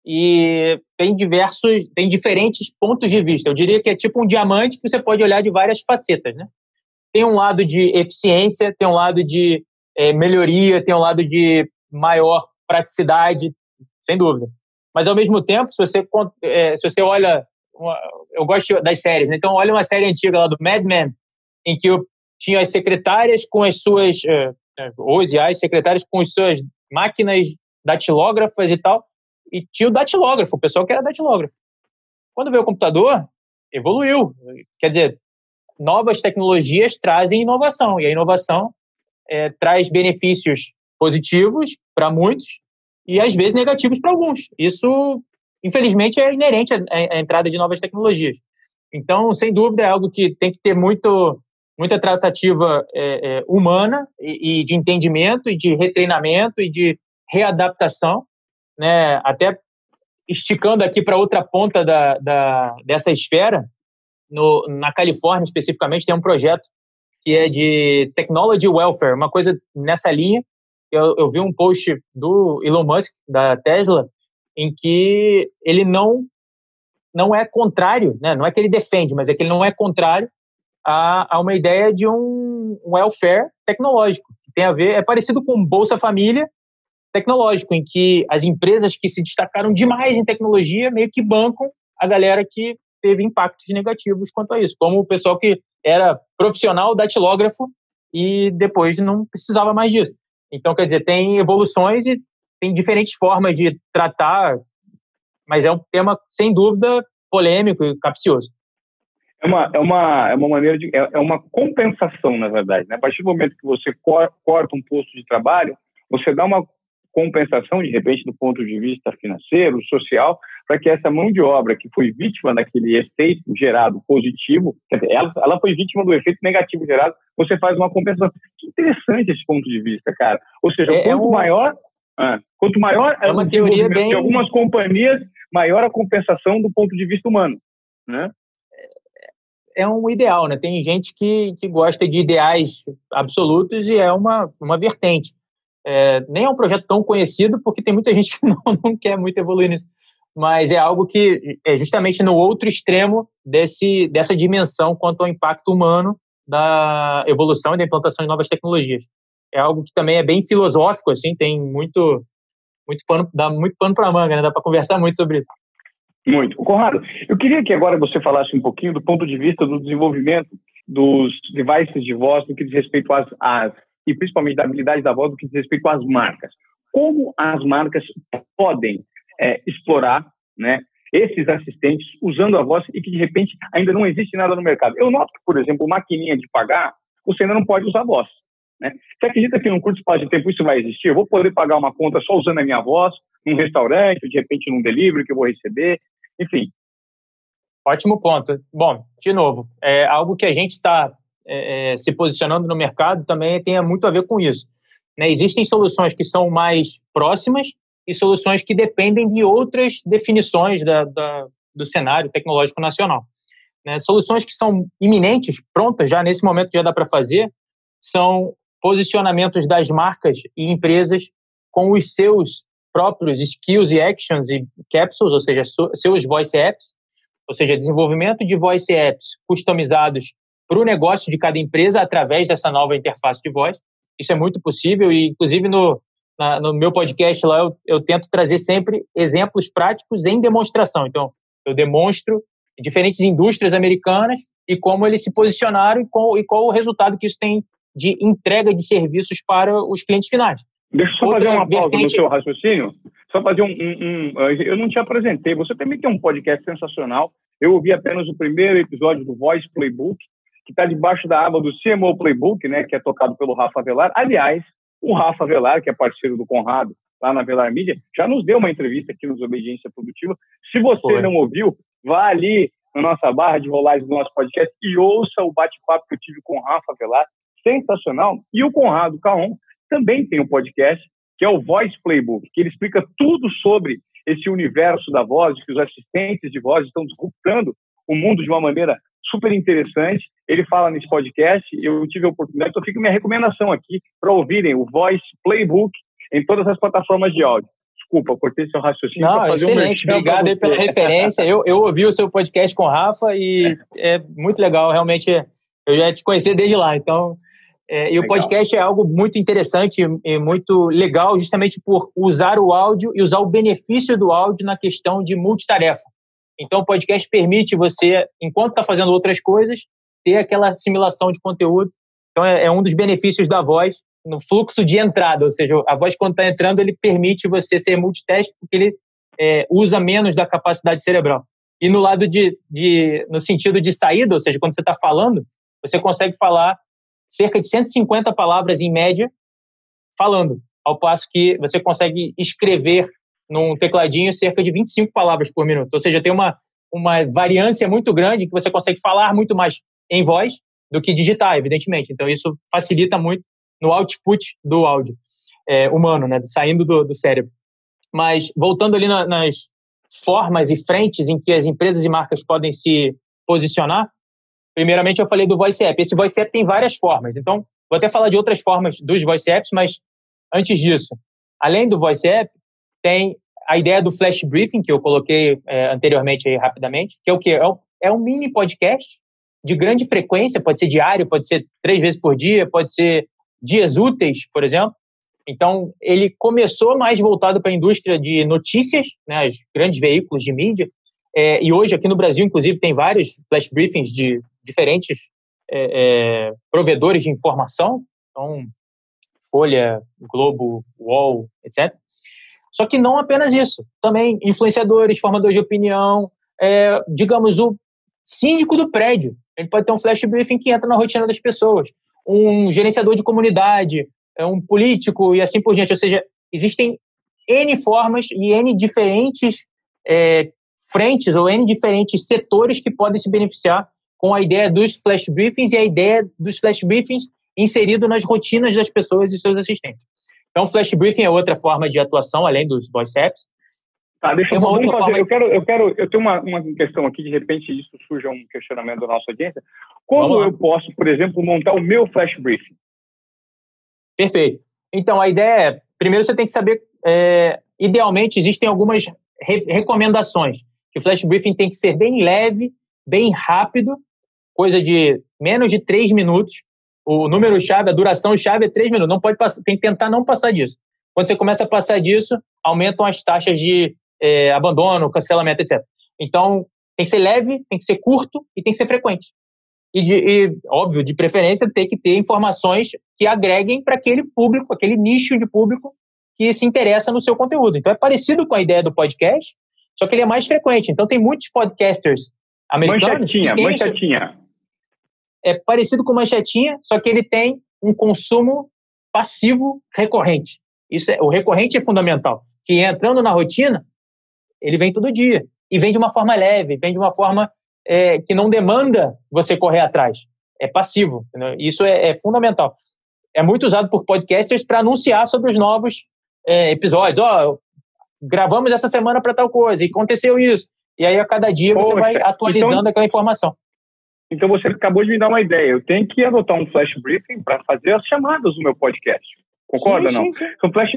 Speaker 2: e tem diversos, tem diferentes pontos de vista. Eu diria que é tipo um diamante que você pode olhar de várias facetas, né? Tem um lado de eficiência, tem um lado de é, melhoria, tem um lado de maior praticidade, sem dúvida. Mas, ao mesmo tempo, se você, é, se você olha... Uma, eu gosto das séries, né? então olha uma série antiga lá do Mad Men, em que eu tinha as secretárias com as suas... É, é os e as secretárias com as suas máquinas datilógrafas e tal, e tinha o datilógrafo, o pessoal que era datilógrafo. Quando veio o computador, evoluiu. Quer dizer, novas tecnologias trazem inovação, e a inovação é, traz benefícios positivos para muitos e às vezes negativos para alguns. Isso, infelizmente, é inerente à, à, entrada de novas tecnologias. Então, sem dúvida, é algo que tem que ter muito, muita tratativa é, é, humana e, e, de entendimento e de retreinamento e de readaptação, né? Até esticando aqui para outra ponta da, da, dessa esfera, no, na Califórnia especificamente, tem um projeto que é de Technology Welfare, uma coisa nessa linha. Eu, eu vi um post do Elon Musk, da Tesla, em que ele não não é contrário, né? não é que ele defende, mas é que ele não é contrário a, a uma ideia de um welfare tecnológico. Tem a ver, é parecido com Bolsa Família, tecnológico, em que as empresas que se destacaram demais em tecnologia meio que bancam a galera que teve impactos negativos quanto a isso, como o pessoal que era profissional datilógrafo e depois não precisava mais disso. Então, quer dizer, tem evoluções e tem diferentes formas de tratar, mas é um tema, sem dúvida, polêmico e capcioso.
Speaker 1: É uma, é uma, é uma maneira de. É, é uma compensação, na verdade. Né? A partir do momento que você corta um posto de trabalho, você dá uma compensação, de repente, do ponto de vista financeiro, social, para que essa mão de obra que foi vítima daquele efeito gerado positivo, dizer, ela, ela foi vítima do efeito negativo gerado, você faz uma compensação. Que interessante esse ponto de vista, cara. Ou seja, é, é quanto é um... maior. Ah, quanto maior
Speaker 2: é uma teoria bem...
Speaker 1: de algumas companhias, maior a compensação do ponto de vista humano, né?
Speaker 2: é um ideal, né? Tem gente que, que gosta de ideais absolutos e é uma, uma vertente. É, nem é um projeto tão conhecido, porque tem muita gente que não, não quer muito evoluir nisso. Mas é algo que é justamente no outro extremo desse, dessa dimensão quanto ao impacto humano da evolução e da implantação de novas tecnologias. É algo que também é bem filosófico, assim, tem muito, muito pano, dá muito pano para manga, né? Dá para conversar muito sobre isso.
Speaker 1: Muito. Conrado, eu queria que agora você falasse um pouquinho do ponto de vista do desenvolvimento dos devices de voz no que diz respeito às, às e principalmente da habilidade da voz no que diz respeito às marcas. Como as marcas podem é, explorar né, esses assistentes usando a voz e que de repente ainda não existe nada no mercado. Eu noto que, por exemplo, maquininha de pagar, você ainda não pode usar a voz. Né? Você acredita que num curto espaço de tempo isso vai existir? Eu vou poder pagar uma conta só usando a minha voz, num restaurante, de repente num delivery que eu vou receber, enfim.
Speaker 2: Ótimo ponto. Bom, de novo, é algo que a gente está é, é, se posicionando no mercado também tem muito a ver com isso. Né? Existem soluções que são mais próximas e soluções que dependem de outras definições da, da, do cenário tecnológico nacional. Né? Soluções que são iminentes, prontas, já nesse momento já dá para fazer, são posicionamentos das marcas e empresas com os seus próprios skills e actions e capsules, ou seja, seus voice apps, ou seja, desenvolvimento de voice apps customizados para o negócio de cada empresa através dessa nova interface de voz. Isso é muito possível e, inclusive, no, na, no meu podcast lá, eu, eu tento trazer sempre exemplos práticos em demonstração. Então, eu demonstro diferentes indústrias americanas e como eles se posicionaram e qual, e qual o resultado que isso tem de entrega de serviços para os clientes finais.
Speaker 1: Deixa eu só Outra fazer uma pausa vertente... no seu raciocínio. Só fazer um, um, um, Eu não te apresentei. Você também tem um podcast sensacional. Eu ouvi apenas o primeiro episódio do Voice Playbook que está debaixo da aba do CMO Playbook, né, que é tocado pelo Rafa Velar. Aliás, o Rafa Velar, que é parceiro do Conrado, lá na Velar Mídia, já nos deu uma entrevista aqui nos Obediência Produtiva. Se você Foi. não ouviu, vá ali na nossa barra de rolagens do nosso podcast e ouça o bate-papo que eu tive com o Rafa Velar. Sensacional. E o Conrado Caon também tem um podcast, que é o Voice Playbook, que ele explica tudo sobre esse universo da voz, que os assistentes de voz estão disruptando o mundo de uma maneira super interessante. Ele fala nesse podcast, eu tive a oportunidade, então fica minha recomendação aqui para ouvirem o Voice Playbook em todas as plataformas de áudio. Desculpa, cortei seu raciocínio.
Speaker 2: Não, excelente, um obrigado aí pela referência. Eu, eu ouvi o seu podcast com o Rafa e é muito legal, realmente. Eu já te conheci desde lá, então É, e legal. o podcast é algo muito interessante e muito legal, justamente por usar o áudio e usar o benefício do áudio na questão de multitarefa. Então, o podcast permite você, enquanto está fazendo outras coisas, ter aquela assimilação de conteúdo. Então, é, é um dos benefícios da voz no fluxo de entrada, ou seja, a voz quando está entrando, ele permite você ser multitask, porque ele é, usa menos da capacidade cerebral. E no lado de, de no sentido de saída, ou seja, quando você está falando, você consegue falar cerca de 150 palavras em média falando, ao passo que você consegue escrever num tecladinho cerca de 25 palavras por minuto. Ou seja, tem uma, uma variância muito grande que você consegue falar muito mais em voz do que digitar, evidentemente. Então, isso facilita muito no output do áudio é, humano, né, saindo do, do cérebro. Mas, voltando ali na, nas formas e frentes em que as empresas e marcas podem se posicionar, primeiramente eu falei do Voice App. Esse Voice App tem várias formas. Então, vou até falar de outras formas dos Voice Apps, mas antes disso, além do Voice App, tem a ideia do Flash Briefing, que eu coloquei é, anteriormente aí rapidamente, que é o quê? É, é um mini podcast de grande frequência, pode ser diário, pode ser três vezes por dia, pode ser dias úteis, por exemplo. Então, ele começou mais voltado para a indústria de notícias, né, os grandes veículos de mídia, é, e hoje aqui no Brasil, inclusive, tem vários flash briefings de diferentes é, é, provedores de informação, então, Folha, Globo, UOL, etc. Só que não apenas isso, também influenciadores, formadores de opinião, é, digamos, o síndico do prédio. Ele pode ter um flash briefing que entra na rotina das pessoas. Um gerenciador de comunidade, é um político e assim por diante. Ou seja, existem N formas e N diferentes é, frentes ou N diferentes setores que podem se beneficiar com a ideia dos flash briefings e a ideia dos flash briefings inserido nas rotinas das pessoas e seus assistentes. Então, flash briefing é outra forma de atuação, além dos voice apps.
Speaker 1: Tá, deixa eu, fazer. Forma... eu quero, eu quero, eu tenho uma, uma questão aqui, de repente isso surge um questionamento da nossa audiência. Como eu posso, por exemplo, montar o meu flash briefing?
Speaker 2: Perfeito. Então, a ideia é, primeiro você tem que saber, é, idealmente, existem algumas re recomendações. Que o flash briefing tem que ser bem leve, bem rápido, coisa de menos de três minutos. O número-chave, a duração-chave é três minutos. Não pode passar, tem que tentar não passar disso. Quando você começa a passar disso, aumentam as taxas de é, abandono, cancelamento, etc. Então, tem que ser leve, tem que ser curto e tem que ser frequente e, de, e, óbvio, de preferência, ter que ter informações que agreguem para aquele público, aquele nicho de público que se interessa no seu conteúdo. Então, é parecido com a ideia do podcast, só que ele é mais frequente. Então, tem muitos podcasters americanos.
Speaker 1: Manchetinha, manchetinha.
Speaker 2: É parecido com manchetinha, só que ele tem um consumo passivo recorrente. Isso é, o recorrente é fundamental. Que entrando na rotina, ele vem todo dia. E vem de uma forma leve, vem de uma forma é, que não demanda você correr atrás. É passivo. Entendeu? Isso é, é, fundamental. É muito usado por podcasters para anunciar sobre os novos é, episódios. Ó, oh, gravamos essa semana para tal coisa, e aconteceu isso. E aí, a cada dia, você vai atualizando então, aquela informação.
Speaker 1: Então, você acabou de me dar uma ideia. Eu tenho que adotar um flash briefing para fazer as chamadas do meu podcast. Concorda, sim, não? Sim, sim. São flash,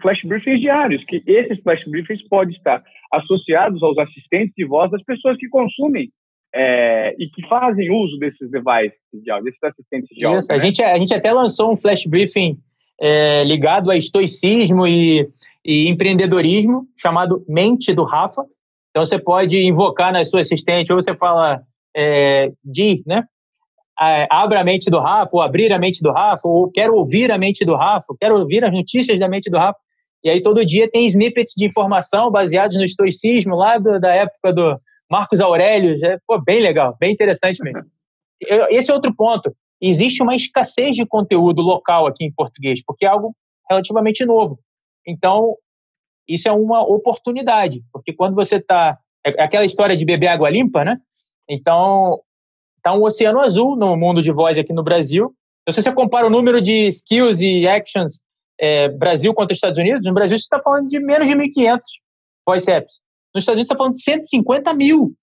Speaker 1: flash briefings diários, que esses flash briefings podem estar associados aos assistentes de voz das pessoas que consumem é, e que fazem uso desses devices de áudio, desses assistentes de áudio.
Speaker 2: Isso, né? a, gente, a gente até lançou um flash briefing é, ligado a estoicismo e, e, empreendedorismo, chamado Mente do Rafa. Então você pode invocar na sua assistente, ou você fala é, de, né? Abra a mente do Rafa, ou abrir a mente do Rafa, ou quero ouvir a mente do Rafa, quero ouvir as notícias da mente do Rafa. E aí todo dia tem snippets de informação baseados no estoicismo lá do, da época do, Marcos Aurélio, é pô, bem legal, bem interessante mesmo. Esse é outro ponto. Existe uma escassez de conteúdo local aqui em português, porque é algo relativamente novo. Então, isso é uma oportunidade, porque quando você está. É aquela história de beber água limpa, né? Então, está um oceano azul no mundo de voz aqui no Brasil. Então, se você compara o número de skills e actions é, Brasil contra Estados Unidos, no Brasil você está falando de menos de 1.500 voice apps. Nos Estados Unidos está falando de 150 mil.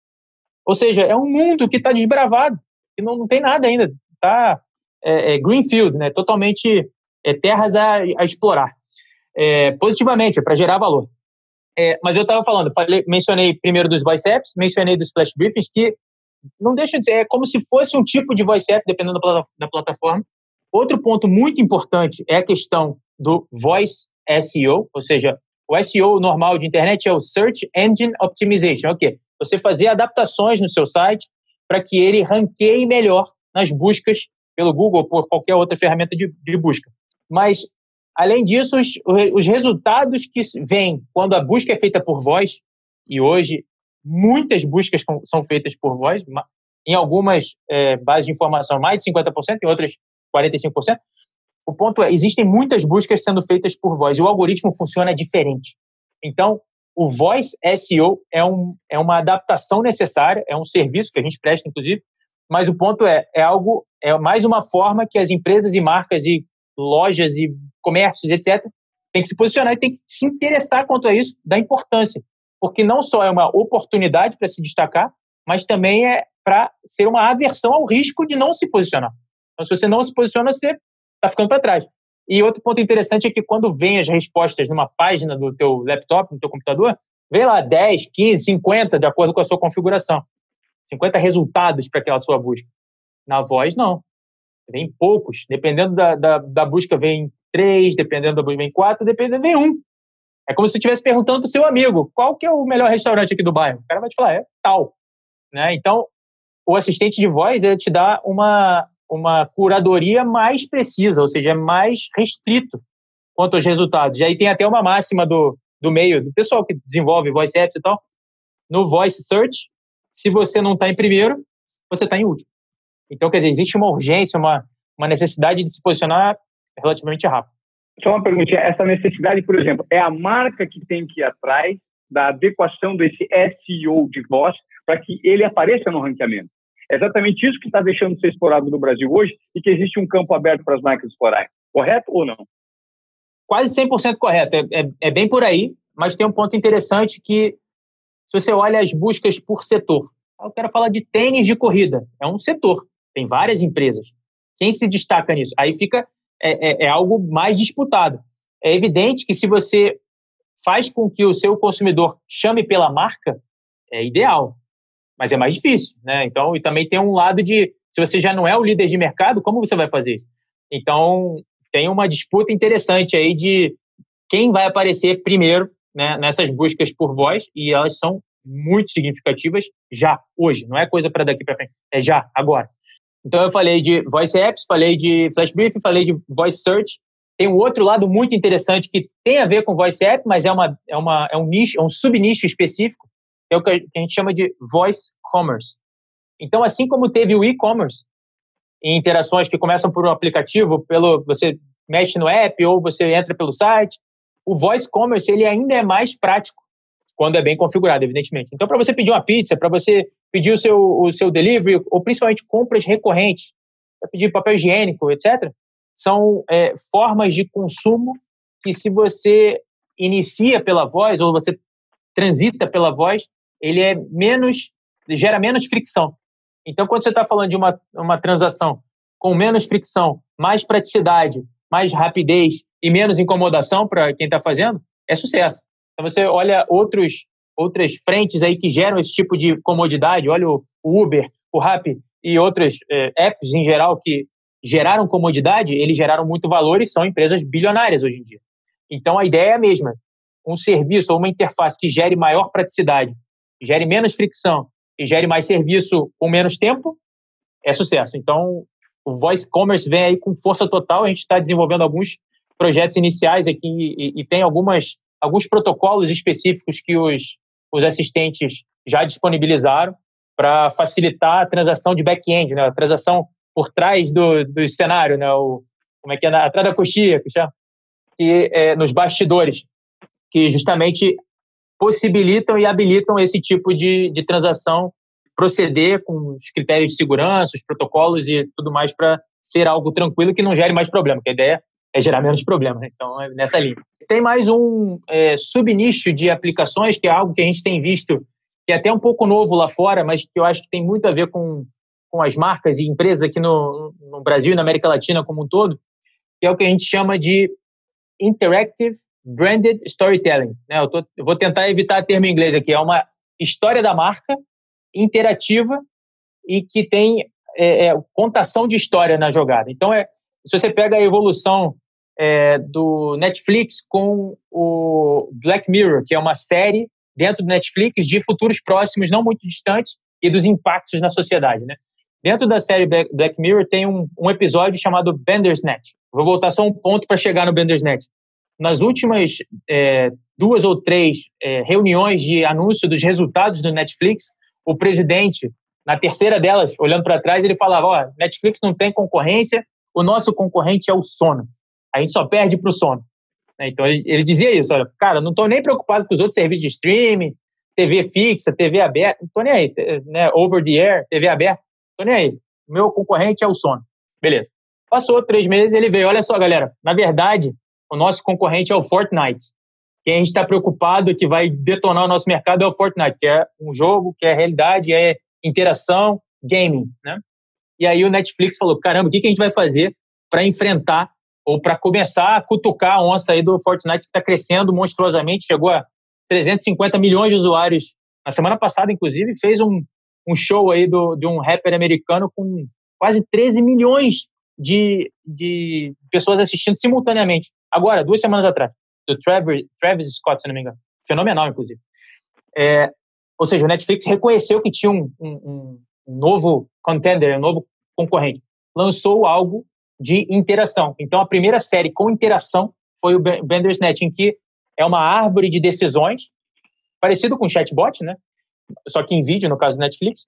Speaker 2: Ou seja, é um mundo que está desbravado, que não, não tem nada ainda. Está é, é greenfield, né? totalmente é, terras a, a explorar. É, positivamente, é para gerar valor. É, mas eu estava falando, falei, mencionei primeiro dos voice apps, mencionei dos flash briefings, que não deixa de ser, é como se fosse um tipo de voice app, dependendo da, plataforma, Outro ponto muito importante é a questão do voice SEO, ou seja, o SEO normal de internet é o Search Engine Optimization, ok? Você fazer adaptações no seu site para que ele ranqueie melhor nas buscas pelo Google ou por qualquer outra ferramenta de, de busca. Mas, além disso, os, os resultados que vêm quando a busca é feita por voz, e hoje muitas buscas são feitas por voz, em algumas é, bases de informação mais de 50%, em outras 45%. O ponto é, existem muitas buscas sendo feitas por voz e o algoritmo funciona diferente. Então, o Voice SEO é, um, é uma adaptação necessária, é um serviço que a gente presta, inclusive, mas o ponto é, é algo, é mais uma forma que as empresas e marcas e lojas e comércios, etc., têm que se posicionar e têm que se interessar quanto a isso, da importância. Porque não só é uma oportunidade para se destacar, mas também é para ser uma aversão ao risco de não se posicionar. Então, se você não se posiciona, você está ficando para trás. E outro ponto interessante é que quando vem as respostas numa página do teu laptop, no teu computador, vem lá 10, 15, 50, de acordo com a sua configuração. 50 resultados para aquela sua busca. Na voz, não. Vem poucos. Dependendo da, da, da busca, vem três, dependendo da busca, vem quatro, dependendo, vem um. É como se você estivesse perguntando para o seu amigo qual que é o melhor restaurante aqui do bairro. O cara vai te falar, é tal. Né? Então, o assistente de voz ele te dá uma, uma curadoria mais precisa, ou seja, é mais restrito quanto aos resultados. E aí tem até uma máxima do, do meio, do pessoal que desenvolve voice apps e tal. No voice search, se você não está em primeiro, você está em último. Então, quer dizer, existe uma urgência, uma, uma necessidade de se posicionar relativamente rápido.
Speaker 1: Só uma pergunta, essa necessidade, por exemplo, é a marca que tem que ir atrás da adequação desse SEO de voz para que ele apareça no ranqueamento. É exatamente isso que está deixando de ser explorado no Brasil hoje e que existe um campo aberto para as marcas explorarem. Correto ou não?
Speaker 2: Quase 100% correto. É, é, é bem por aí, mas tem um ponto interessante que, se você olha as buscas por setor, eu quero falar de tênis de corrida. É um setor, tem várias empresas. Quem se destaca nisso? Aí fica é, é, é algo mais disputado. É evidente que se você faz com que o seu consumidor chame pela marca, é ideal mas é mais difícil, né? Então, e também tem um lado de, se você já não é o líder de mercado, como você vai fazer? Então, tem uma disputa interessante aí de quem vai aparecer primeiro né, nessas buscas por voz, e elas são muito significativas já, hoje, não é coisa para daqui para frente, é já, agora. Então, eu falei de voice apps, falei de flash briefing, falei de voice search. Tem um outro lado muito interessante que tem a ver com voice app, mas é, uma, é, uma, é um nicho, é um subnicho específico, é o que a gente chama de voice commerce. Então, assim como teve o e-commerce, em interações que começam por um aplicativo, pelo você mexe no app ou você entra pelo site, o voice commerce ele ainda é mais prático quando é bem configurado, evidentemente. Então, para você pedir uma pizza, para você pedir o seu, o seu delivery, ou principalmente compras recorrentes, para pedir papel higiênico, etc., são é, formas de consumo que, se você inicia pela voz ou você transita pela voz, ele é menos, gera menos fricção. Então, quando você está falando de uma, uma transação com menos fricção, mais praticidade, mais rapidez e menos incomodação para quem está fazendo, é sucesso. Então, você olha outros, outras frentes aí que geram esse tipo de comodidade, olha o Uber, o Rappi e outros é, apps em geral que geraram comodidade, eles geraram muito valor e são empresas bilionárias hoje em dia. Então, a ideia é a mesma. Um serviço ou uma interface que gere maior praticidade gere menos fricção e gere mais serviço com menos tempo, é sucesso. Então, o Voice Commerce vem aí com força total. A gente está desenvolvendo alguns projetos iniciais aqui e, e, tem algumas, alguns protocolos específicos que os, os assistentes já disponibilizaram para facilitar a transação de back-end, né? a transação por trás do, do cenário, né? o, como é que é, atrás da coxinha, que chama, que é, nos bastidores, que justamente possibilitam e habilitam esse tipo de, de transação proceder com os critérios de segurança, os protocolos e tudo mais para ser algo tranquilo que não gere mais problema, que a ideia é gerar menos problema. Né? Então, é nessa linha. Tem mais um é, subnicho de aplicações, que é algo que a gente tem visto, que é até um pouco novo lá fora, mas que eu acho que tem muito a ver com, com as marcas e empresas aqui no, no Brasil e na América Latina como um todo, que é o que a gente chama de Interactive branded storytelling. Né? Eu, tô, eu vou tentar evitar termo em inglês aqui. É uma história da marca interativa e que tem é, é, contação de história na jogada. Então, é, se você pega a evolução é, do Netflix com o Black Mirror, que é uma série dentro do Netflix de futuros próximos, não muito distantes, e dos impactos na sociedade. Né? Dentro da série Black Mirror tem um, um episódio chamado Bandersnatch. Vou voltar só um ponto para chegar no Bandersnatch. Nas últimas é, duas ou três é, reuniões de anúncio dos resultados do Netflix, o presidente, na terceira delas, olhando para trás, ele falava: Ó, Netflix não tem concorrência, o nosso concorrente é o sono. A gente só perde para o sono. Né, então ele, dizia isso: olha, cara, não estou nem preocupado com os outros serviços de streaming, TV fixa, TV aberta, não estou nem aí, né, over the air, TV aberta, não estou nem aí. Meu concorrente é o sono. Beleza. Passou três meses, ele veio: olha só, galera, na verdade, o nosso concorrente é o Fortnite. Quem a gente está preocupado que vai detonar o nosso mercado é o Fortnite, que é um jogo, que é realidade, é interação, gaming, né? E aí o Netflix falou, caramba, o que, que a gente vai fazer para enfrentar ou para começar a cutucar a onça aí do Fortnite que está crescendo monstruosamente, chegou a 350 milhões de usuários na semana passada, inclusive, fez um, um show aí do, de um rapper americano com quase 13 milhões de, de pessoas assistindo simultaneamente. Agora, duas semanas atrás, do Travis, Travis Scott, se não me engano. Fenomenal, inclusive. É, ou seja, o Netflix reconheceu que tinha um, um, um novo contender, um novo concorrente. Lançou algo de interação. Então, a primeira série com interação foi o Bandersnatch, em que é uma árvore de decisões, parecido com o chatbot, né? Só que em vídeo, no caso do Netflix,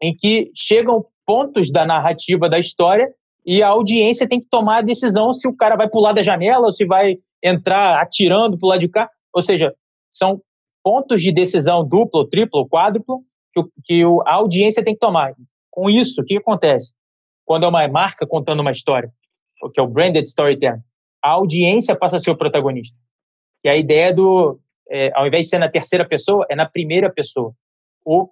Speaker 2: em que chegam pontos da narrativa da história e a audiência tem que tomar a decisão se o cara vai pular da janela ou se vai entrar atirando para o lado de cá. Ou seja, são pontos de decisão tripla, ou quádrupla que, que a audiência tem que tomar. Com isso, o que acontece? Quando é uma marca contando uma história, que é o branded storytelling, a audiência passa a ser o protagonista. Que é a ideia do, é, ao invés de ser na terceira pessoa, é na primeira pessoa. O,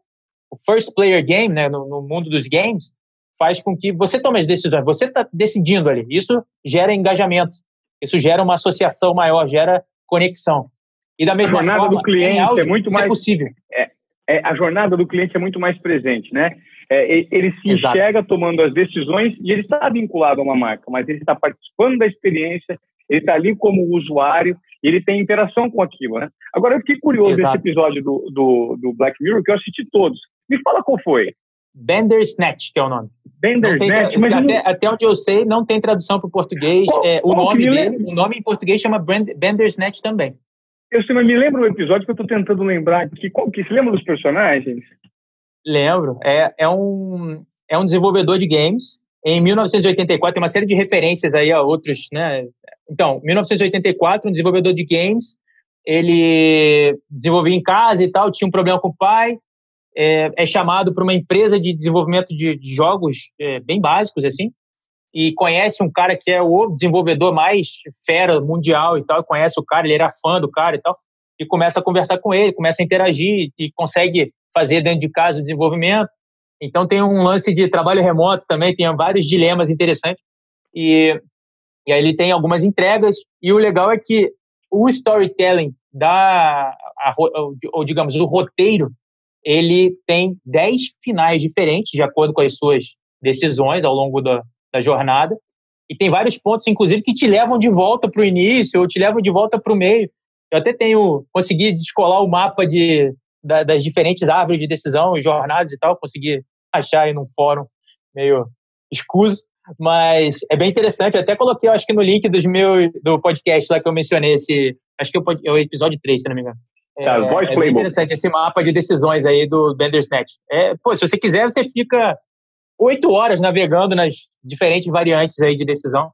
Speaker 2: o first player game, né, no, no mundo dos games, faz com que você tome as decisões, você está decidindo ali. Isso gera engajamento, isso gera uma associação maior, gera conexão.
Speaker 1: E da mesma a jornada forma, do cliente áudio, é muito é mais é possível. É, é, a jornada do cliente é muito mais presente, né? É, ele se Exato. enxerga tomando as decisões e ele está vinculado a uma marca, mas ele está participando da experiência, ele está ali como usuário e ele tem interação com aquilo, né? Agora, eu fiquei curioso Exato. nesse episódio do, do, do Black Mirror, que eu assisti todos. Me fala qual foi.
Speaker 2: Bandersnatch, que é o nome.
Speaker 1: Bandersnatch,
Speaker 2: mas até, não... até, onde eu sei, não tem tradução para o português. Qual, é, o nome dele, o nome em português chama Bandersnatch também.
Speaker 1: Eu sei, mas me lembra um episódio que eu estou tentando lembrar aqui. Qual que? Você lembra dos personagens?
Speaker 2: Lembro. É, é, um, é um desenvolvedor de games. Em 1984, tem uma série de referências aí a outros, né? Então, 1984, um desenvolvedor de games. Ele desenvolvia em casa e tal, tinha um problema com o pai. É, é chamado para uma empresa de desenvolvimento de, de jogos é, bem básicos, assim e conhece um cara que é o desenvolvedor mais fera mundial e tal, conhece o cara, ele era fã do cara e tal, e começa a conversar com ele, começa a interagir e consegue fazer dentro de casa o desenvolvimento. Então tem um lance de trabalho remoto também, tem vários dilemas interessantes. E, e aí ele tem algumas entregas, e o legal é que o storytelling da, a, ou digamos, o roteiro, ele tem 10 finais diferentes, de acordo com as suas decisões ao longo da, da jornada. E tem vários pontos, inclusive, que te levam de volta para o início ou te levam de volta para o meio. Eu até tenho consegui descolar o mapa de, da, das diferentes árvores de decisão e jornadas e tal, consegui achar aí num fórum meio escuso, mas é bem interessante. Eu até coloquei, acho que no link dos meus, do podcast lá que eu mencionei, esse, acho que é o, é episódio 3, se não me engano. É, tá, é bem interessante esse mapa de decisões aí do Bandersnatch. É, pô, se você quiser, você fica oito horas navegando nas diferentes variantes aí de decisão.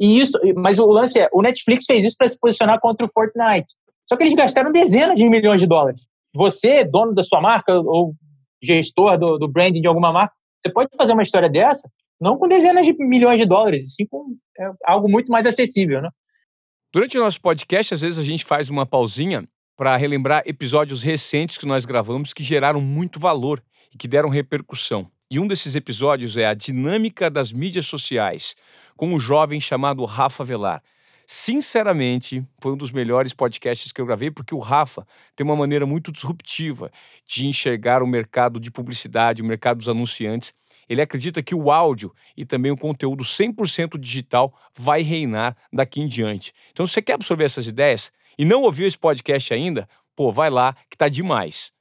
Speaker 2: E isso, mas o lance é, o Netflix fez isso para se posicionar contra o Fortnite. Só que eles gastaram dezenas de milhões de dólares. Você, dono da sua marca ou gestor do, do branding de alguma marca, você pode fazer uma história dessa, não com dezenas de milhões de dólares, sim com é, algo muito mais acessível, né?
Speaker 3: Durante o nosso podcast, às vezes a gente faz uma pausinha para relembrar episódios recentes que nós gravamos que geraram muito valor e que deram repercussão. E um desses episódios é a dinâmica das mídias sociais, com um jovem chamado Rafa Velar. Sinceramente, foi um dos melhores podcasts que eu gravei, porque o Rafa tem uma maneira muito disruptiva de enxergar o mercado de publicidade, o mercado dos anunciantes. Ele acredita que o áudio e também o conteúdo 100% digital vai reinar daqui em diante. Então, se você quer absorver essas ideias e não ouviu esse podcast ainda, pô, vai lá que tá demais.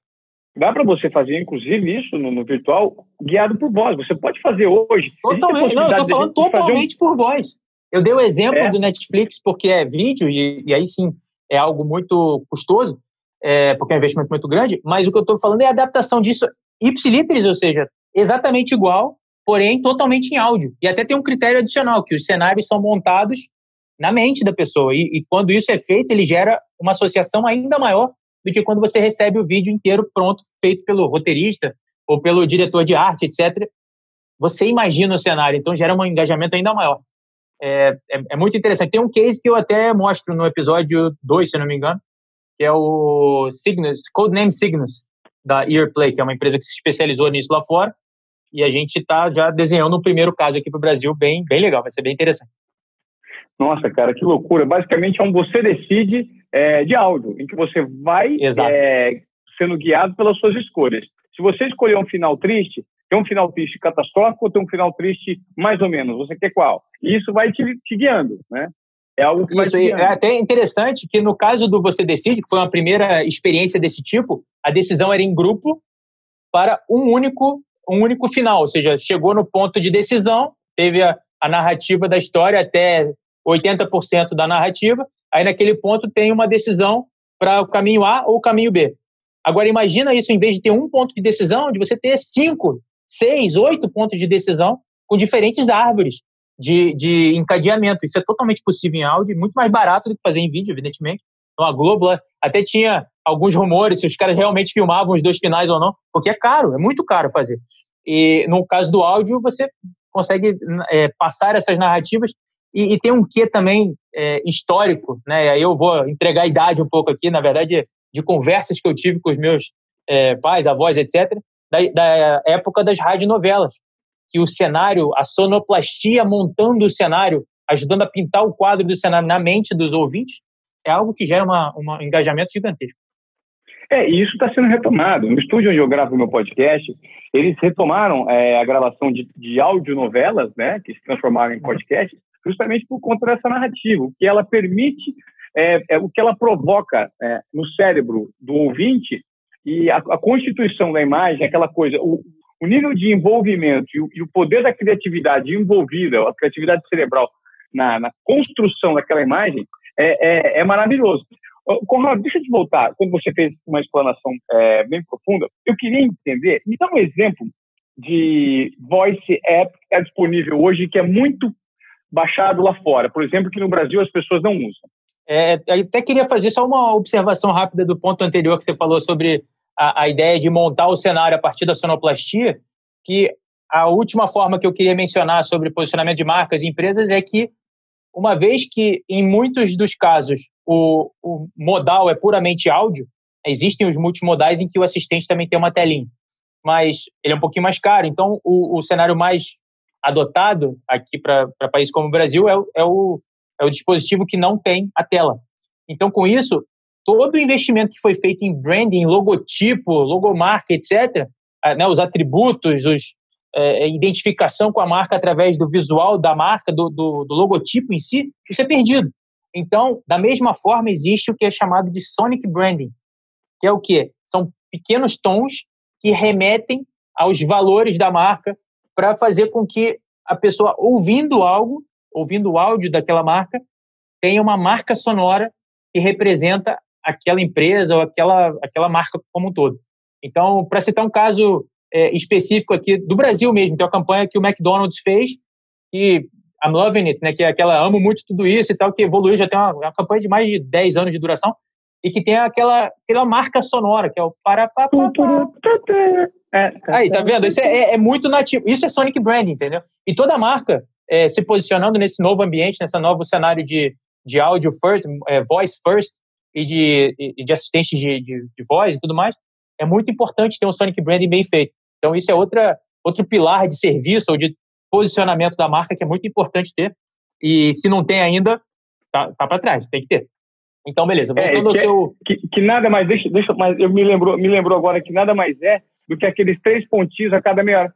Speaker 1: Dá para você fazer, inclusive, isso no, no, virtual guiado por voz. Você pode fazer hoje.
Speaker 2: Totalmente. Não, eu tô falando totalmente um... por voz. Eu dei o exemplo é. do Netflix porque é vídeo e, e, aí sim é algo muito custoso, é, porque é um investimento muito grande, mas o que eu estou falando é a adaptação disso ipsiliteris, ou seja, exatamente igual, porém totalmente em áudio. E até tem um critério adicional, que os cenários são montados na mente da pessoa. E, e quando isso é feito, ele gera uma associação ainda maior do que quando você recebe o vídeo inteiro pronto, feito pelo roteirista ou pelo diretor de arte, etc. Você imagina o cenário, então gera um engajamento ainda maior. É, é, é muito interessante. Tem um case que eu até mostro no episódio 2, se não me engano, que é o Cygnus, Codename Cygnus, da Earplay, que é uma empresa que se especializou nisso lá fora. E a gente está já desenhando um primeiro caso aqui para o Brasil, bem, bem legal, vai ser bem interessante.
Speaker 1: Nossa, cara, que loucura. Basicamente é um você decide é, de áudio, em que você vai é, sendo guiado pelas suas escolhas. Se você escolher um final triste, tem um final triste catastrófico ou tem um final triste mais ou menos? Você quer qual? E isso vai te, te guiando, né?
Speaker 2: É algo que Isso, é até interessante que no caso do Você Decide, que foi uma primeira experiência desse tipo, a decisão era em grupo para um único, um único final, ou seja, chegou no ponto de decisão, teve a, a narrativa da história até 80% da narrativa, aí naquele ponto tem uma decisão para o caminho A ou o caminho B. Agora imagina isso, em vez de ter um ponto de decisão, de você ter cinco, seis, oito pontos de decisão com diferentes árvores de, de encadeamento. Isso é totalmente possível em áudio, muito mais barato do que fazer em vídeo, evidentemente. Então a Globo até tinha alguns rumores se os caras realmente filmavam os dois finais ou não, porque é caro, é muito caro fazer. E no caso do áudio, você consegue é, passar essas narrativas e, e tem um quê também é, histórico, né? Aí eu vou entregar a idade um pouco aqui, na verdade, de conversas que eu tive com os meus é, pais, avós, etc., da, da época das radionovelas, que o cenário, a sonoplastia montando o cenário, ajudando a pintar o quadro do cenário na mente dos ouvintes, é algo que gera uma, um engajamento gigantesco.
Speaker 1: É, e isso está sendo retomado. No estúdio onde eu gravo meu podcast, eles retomaram é, a gravação de, de audionovelas, né, que se transformaram em podcast, justamente por conta dessa narrativa, o que ela permite, é, é o que ela provoca é, no cérebro do ouvinte e a, a, constituição da imagem, aquela coisa, o, o nível de envolvimento e o, e o, poder da criatividade envolvida, a criatividade cerebral na, na construção daquela imagem é, é, é maravilhoso. Conrado, deixa eu te voltar. Quando você fez uma explanação é, bem profunda, eu queria entender, me dá um exemplo de voice app que é disponível hoje que é muito baixado lá fora. Por exemplo, que no Brasil as pessoas não usam.
Speaker 2: É, até queria fazer só uma observação rápida do ponto anterior que você falou sobre a, a ideia de montar o cenário a partir da sonoplastia, que a última forma que eu queria mencionar sobre posicionamento de marcas e empresas é que, uma vez que em muitos dos casos o, o modal é puramente áudio, existem os multimodais em que o assistente também tem uma telinha, mas ele é um pouquinho mais caro. Então, o, o cenário mais adotado aqui para países como o Brasil é, é, o, é o dispositivo que não tem a tela. Então, com isso, todo o investimento que foi feito em branding, logotipo, logomarca, etc., ah, né, os atributos, os, é, é, identificação com a marca através do visual da marca, do, do, do, logotipo em si, isso é perdido. Então, da mesma forma, existe o que é chamado de sonic branding, que é o quê? São pequenos tons que remetem aos valores da marca para fazer com que a pessoa, ouvindo algo, ouvindo o áudio daquela marca, tenha uma marca sonora que representa aquela empresa ou aquela, aquela marca como um todo. Então, para citar um caso é, específico aqui do Brasil mesmo, tem uma campanha que o McDonald's fez, que I'm loving it, né, que é aquela amo muito tudo isso e tal, que evoluiu, já tem uma, uma campanha de mais de 10 anos de duração, e que tem aquela, aquela marca sonora, que é o para Aí, tá vendo? Isso é, é, é, muito nativo. Isso é Sonic Brand, entendeu? E toda marca é, se posicionando nesse novo ambiente, nesse novo cenário de, de áudio first, é, voice first, e de, e de assistentes de, de, de, voz e tudo mais, é muito importante ter um Sonic Branding bem feito. Então, isso é outra, outro pilar de serviço ou de posicionamento da marca que é muito importante ter. E se não tem ainda, tá, tá para trás, tem que ter. Então, beleza.
Speaker 1: É, voltando é, ao seu. Que, que, nada mais, deixa, deixa, mas eu me lembrou, me lembrou agora que nada mais é do que aqueles três pontinhos a cada meia hora.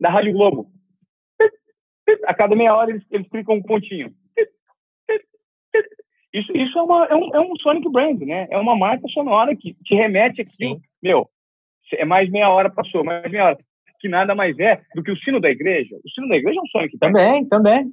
Speaker 1: Da Rádio Globo. A cada meia hora eles, eles clicam um pontinho. Isso, isso é, uma, é, um, é um Sonic Brand, né? É uma marca sonora que te remete aqui. Sim. Meu, é mais meia hora passou, mais meia hora. Que nada mais é do que o sino da igreja. O sino da igreja é um Sonic
Speaker 2: Brand. Também, também.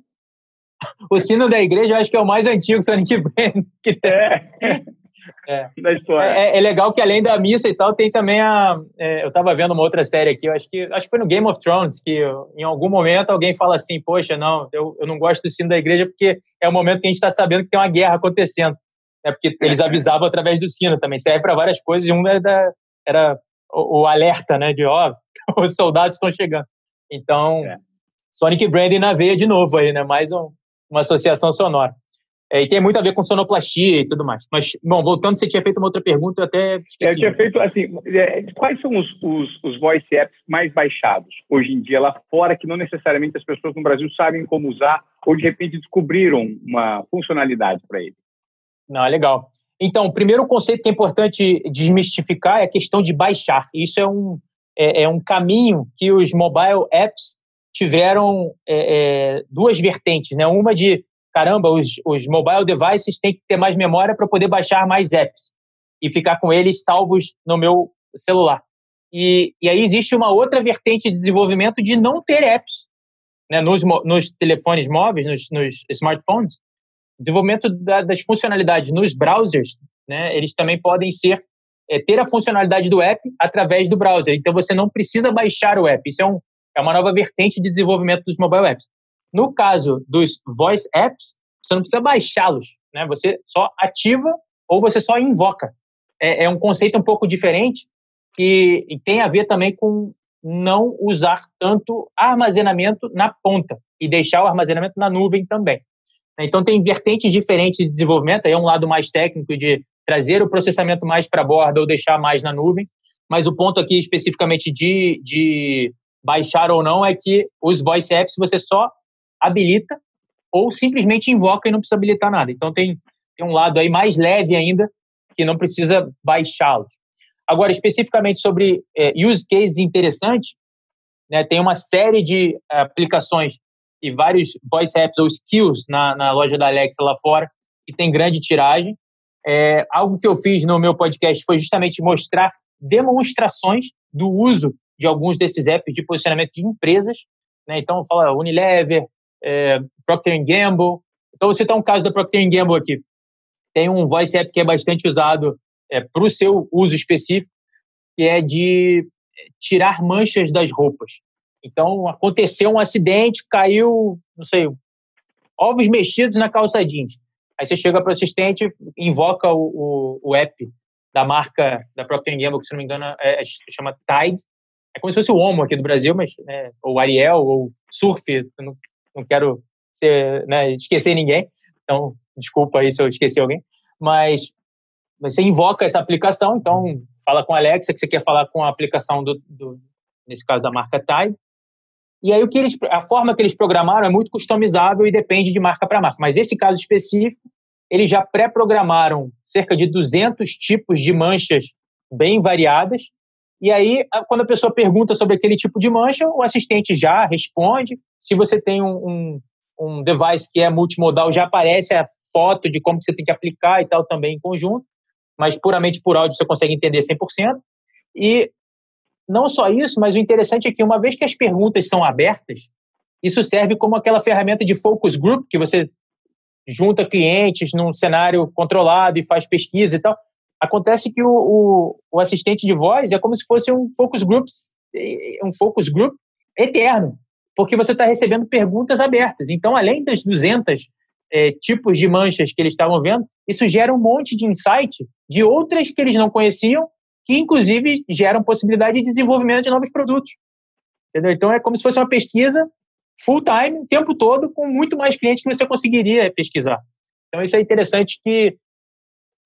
Speaker 2: O sino da igreja eu acho que é o mais antigo Sonic Brand que tem. É. É. da história. É, é, legal que além da missa e tal, tem também a. É, eu estava vendo uma outra série aqui, eu acho que acho que foi no Game of Thrones, que em algum momento alguém fala assim: Poxa, não, eu, eu não gosto do sino da igreja porque é o momento que a gente está sabendo que tem uma guerra acontecendo. É porque eles avisavam através do sino também. Serve para várias coisas, e um era, era o, o, alerta, né? De ó, os soldados estão chegando. Então, é. Sonic Branding na veia de novo aí, né? Mais um, uma associação sonora. É, e tem muito a ver com sonoplastia e tudo mais. Mas, bom, voltando, você tinha feito uma outra pergunta, eu até esqueci.
Speaker 1: Eu tinha feito, assim, é, quais são os, os, os, voice apps mais baixados hoje em dia lá fora, que não necessariamente as pessoas no Brasil sabem como usar ou, de repente, descobriram uma funcionalidade para ele?
Speaker 2: Não, é legal. Então, o primeiro conceito que é importante desmistificar é a questão de baixar. Isso é um, é, é um caminho que os mobile apps tiveram é, é duas vertentes, né? Uma de caramba, os, os mobile devices têm que ter mais memória para poder baixar mais apps e ficar com eles salvos no meu celular. E, e aí existe uma outra vertente de desenvolvimento de não ter apps né, nos, nos telefones móveis, nos, nos smartphones. Desenvolvimento da, das funcionalidades nos browsers, né, eles também podem ser é, ter a funcionalidade do app através do browser. Então você não precisa baixar o app. Isso é, um, é uma nova vertente de desenvolvimento dos mobile apps. No caso dos voice apps, você não precisa baixá-los, né? Você só ativa ou você só invoca. É, é um conceito um pouco diferente que tem a ver também com não usar tanto armazenamento na ponta e deixar o armazenamento na nuvem também. Então tem vertentes diferentes de desenvolvimento, aí é um lado mais técnico de trazer o processamento mais para a borda ou deixar mais na nuvem, mas o ponto aqui especificamente de, de baixar ou não é que os voice apps você só habilita ou simplesmente invoca e não precisa habilitar nada. Então tem, tem um lado aí mais leve ainda que não precisa baixá-los. Agora, especificamente sobre é, use cases interessantes, né, tem uma série de aplicações e vários voice apps ou skills na, na loja da Alexa lá fora que tem grande tiragem. É, algo que eu fiz no meu podcast foi justamente mostrar demonstrações do uso de alguns desses apps de posicionamento de empresas. Né? Então, fala Unilever, é, Procter Gamble. Então, vou citar um caso da Procter Gamble aqui. Tem um voice app que é bastante usado é, para o seu uso específico, que é de tirar manchas das roupas. Então, aconteceu um acidente, caiu, não sei, ovos mexidos na calça jeans. Aí você chega para o assistente, invoca o, o, o, app da marca da Procter Gamble, que se não me engano é, é, chama Tide. É como se fosse o Omo aqui do Brasil, mas é, ou Ariel, ou Surf, não, quero ser, né, esquecer ninguém, então desculpa aí se eu esqueci alguém, mas você invoca essa aplicação, então fala com a Alexa que você quer falar com a aplicação do, do nesse caso da marca Tide, e aí o que eles, a forma que eles programaram é muito customizável e depende de marca para marca, mas esse caso específico, eles já pré-programaram cerca de 200 tipos de manchas bem variadas, e aí, quando a pessoa pergunta sobre aquele tipo de mancha, o assistente já responde, se você tem um, um, um device que é multimodal, já aparece a foto de como você tem que aplicar e tal também em conjunto, mas puramente por áudio você consegue entender 100%. E não só isso, mas o interessante é que uma vez que as perguntas são abertas, isso serve como aquela ferramenta de focus group que você junta clientes num cenário controlado e faz pesquisa e tal. Acontece que o, o, o assistente de voz é como se fosse um focus group, um focus group eterno porque você está recebendo perguntas abertas. Então, além das 200 é, tipos de manchas que eles estavam vendo, isso gera um monte de insight de outras que eles não conheciam, que inclusive geram possibilidade de desenvolvimento de novos produtos. Entendeu? Então, é como se fosse uma pesquisa full time, o tempo todo, com muito mais clientes que você conseguiria pesquisar. Então, isso é interessante que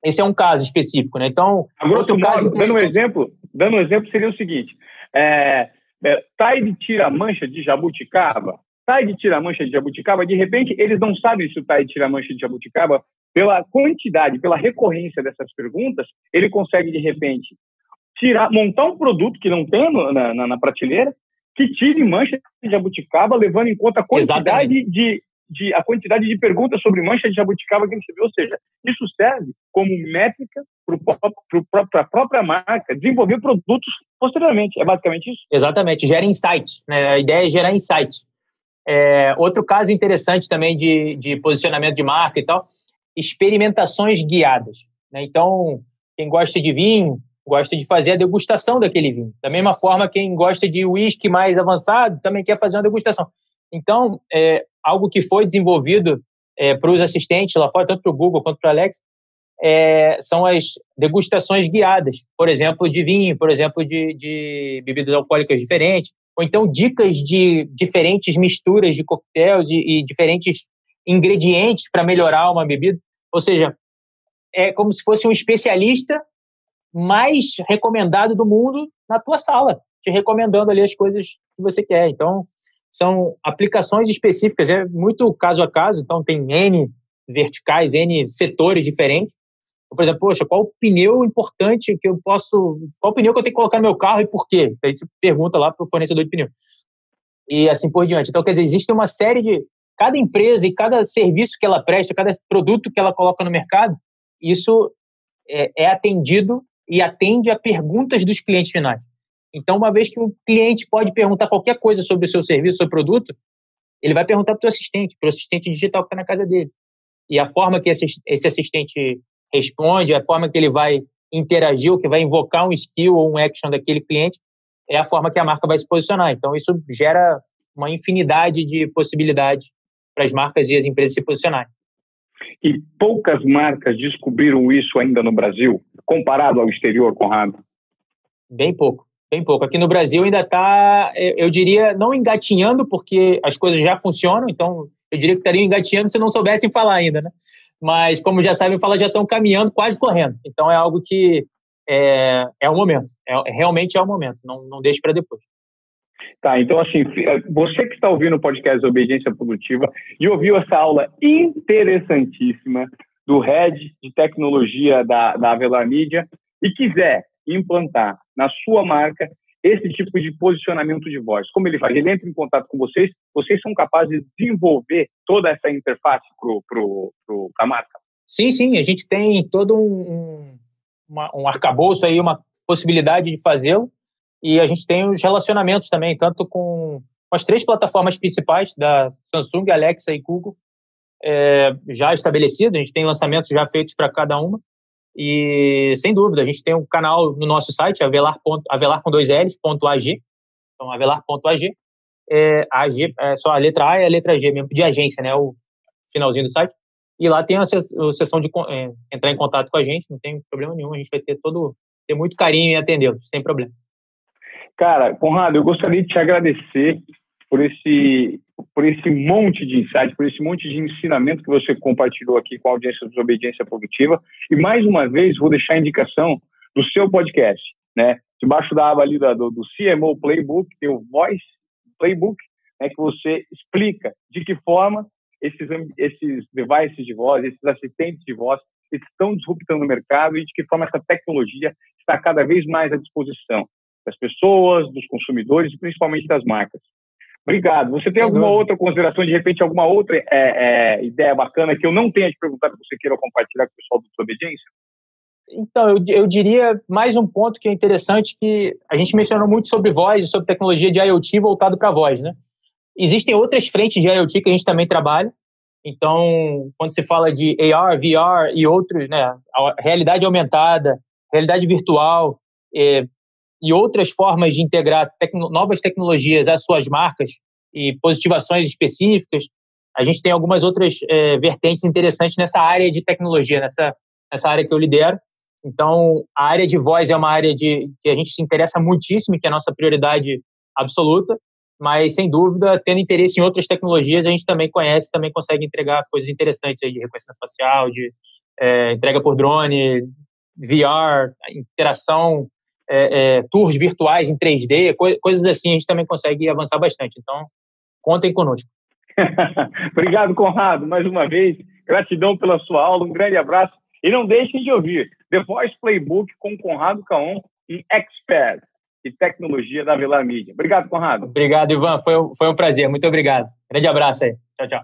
Speaker 2: esse é um caso específico, né? Então,
Speaker 1: Agora, outro caso dando um exemplo, dando um exemplo seria o seguinte: é, é, Tide tira mancha de jabuticaba, Tide tira mancha de jabuticaba, de repente eles não sabem se o Tide tira mancha de jabuticaba, pela quantidade, pela recorrência dessas perguntas, ele consegue de repente tirar, montar um produto que não tem na, na, na prateleira que tire mancha de jabuticaba, levando em conta a quantidade de, de, a quantidade de perguntas sobre mancha de jabuticaba que ele recebeu. Ou seja, isso serve como métrica para a própria marca desenvolver produtos posteriormente. É basicamente isso?
Speaker 2: Exatamente, gera insight. Né? A ideia é gerar insight. É, outro caso interessante também de, de posicionamento de marca e tal, experimentações guiadas. Né? Então, quem gosta de vinho, gosta de fazer a degustação daquele vinho. Da mesma forma, quem gosta de uísque mais avançado também quer fazer uma degustação. Então, é algo que foi desenvolvido é, para os assistentes lá fora, tanto para o Google quanto para o Alex, é, são as degustações guiadas, por exemplo, de vinho, por exemplo, de, de bebidas alcoólicas diferentes, ou então dicas de diferentes misturas de coquetéis e, e diferentes ingredientes para melhorar uma bebida. Ou seja, é como se fosse um especialista mais recomendado do mundo na tua sala, te recomendando ali as coisas que você quer. Então, são aplicações específicas, é muito caso a caso, então tem N verticais, N setores diferentes. Por exemplo, poxa, qual pneu importante que eu posso. Qual pneu que eu tenho que colocar no meu carro e por quê? Aí você pergunta lá para o fornecedor de pneu. E assim por diante. Então, quer dizer, existe uma série de. Cada empresa e cada serviço que ela presta, cada produto que ela coloca no mercado, isso é, é atendido e atende a perguntas dos clientes finais. Então, uma vez que um cliente pode perguntar qualquer coisa sobre o seu serviço, seu produto, ele vai perguntar para o assistente, para o assistente digital que está na casa dele. E a forma que esse, assistente responde, a forma que ele vai interagir, ou que vai invocar um skill ou um action daquele cliente, é a forma que a marca vai se posicionar. Então, isso gera uma infinidade de possibilidades para as marcas e as empresas se posicionarem.
Speaker 1: E poucas marcas descobriram isso ainda no Brasil, comparado ao exterior, Conrado?
Speaker 2: Bem pouco, bem pouco. Aqui no Brasil ainda está, eu diria, não engatinhando, porque as coisas já funcionam, então eu diria que estariam engatinhando se não soubessem falar ainda, né? Mas, como já sabem falar, já estão caminhando, quase correndo. Então é algo que é, é o momento, é, realmente é o momento, não, não deixe para depois.
Speaker 1: Tá, então assim, eh, você que está ouvindo o podcast Obediência Produtiva e ouviu essa aula interessantíssima do Head de Tecnologia da, da Avelar Media e quiser implantar na sua marca esse tipo de posicionamento de voz. Como ele faz? Ele entra em contato com vocês, vocês são capazes de desenvolver toda essa interface para a marca?
Speaker 2: Sim, sim, a gente tem todo um, uma, um arcabouço aí, uma possibilidade de fazê-lo e a gente tem os relacionamentos também, tanto com, as três plataformas principais da Samsung, Alexa e Google, é, já estabelecidos. A gente tem lançamentos já feitos para cada uma. E, sem dúvida, a gente tem um canal no nosso site, avelar, avelar com dois L's, ponto .ag. Então, avelar.ag. É, AG, é só a letra A e a letra G mesmo, de agência, né? O finalzinho do site. E lá tem a sessão de é, entrar em contato com a gente, não tem problema nenhum. A gente vai ter todo ter muito carinho em atendê-los, sem problema.
Speaker 1: Cara, Conrado, eu gostaria de te agradecer por esse, por esse monte de insights, por esse monte de ensinamento que você compartilhou aqui com a audiência do Desobediência Produtiva. E mais uma vez, vou deixar a indicação do seu podcast, né? Debaixo da aba ali do, do CMO Playbook, tem o Voice Playbook, né, que você explica de que forma esses, esses devices de voz, esses assistentes de voz estão disruptando o mercado e de que forma essa tecnologia está cada vez mais à disposição das pessoas, dos consumidores e principalmente das marcas. Obrigado. Você tem alguma outra consideração, de repente, alguma outra é, é, ideia bacana que eu não tenha te perguntado que você queira compartilhar com o pessoal do Desobediência?
Speaker 2: Então, eu, eu diria mais um ponto que é interessante, que a gente mencionou muito sobre voz, sobre tecnologia de IoT voltado para voz, né? Existem outras frentes de IoT que a gente também trabalha. Então, quando se fala de AR, VR e outros, né, realidade aumentada, realidade virtual, é, e outras formas de integrar tecno novas tecnologias às suas marcas e positivações específicas. A gente tem algumas outras é, vertentes interessantes nessa área de tecnologia, nessa, nessa área que eu lidero. Então, a área de voz é uma área de, que a gente se interessa muitíssimo que é a nossa prioridade absoluta, mas, sem dúvida, tendo interesse em outras tecnologias, a gente também conhece, também consegue entregar coisas interessantes aí de reconhecimento facial, de é, entrega por drone, VR, interação é, é, tours virtuais em 3D, co coisas assim, a gente também consegue avançar bastante. Então, contem conosco.
Speaker 1: Obrigado, Conrado, mais uma vez. Gratidão pela sua aula, um grande abraço. E não deixem de ouvir The Voice Playbook com Conrado Caon, um expert e tecnologia da Velar Mídia. Obrigado, Conrado.
Speaker 2: Obrigado, Ivan. Foi, foi um prazer. Muito obrigado. Grande abraço aí. Tchau, tchau.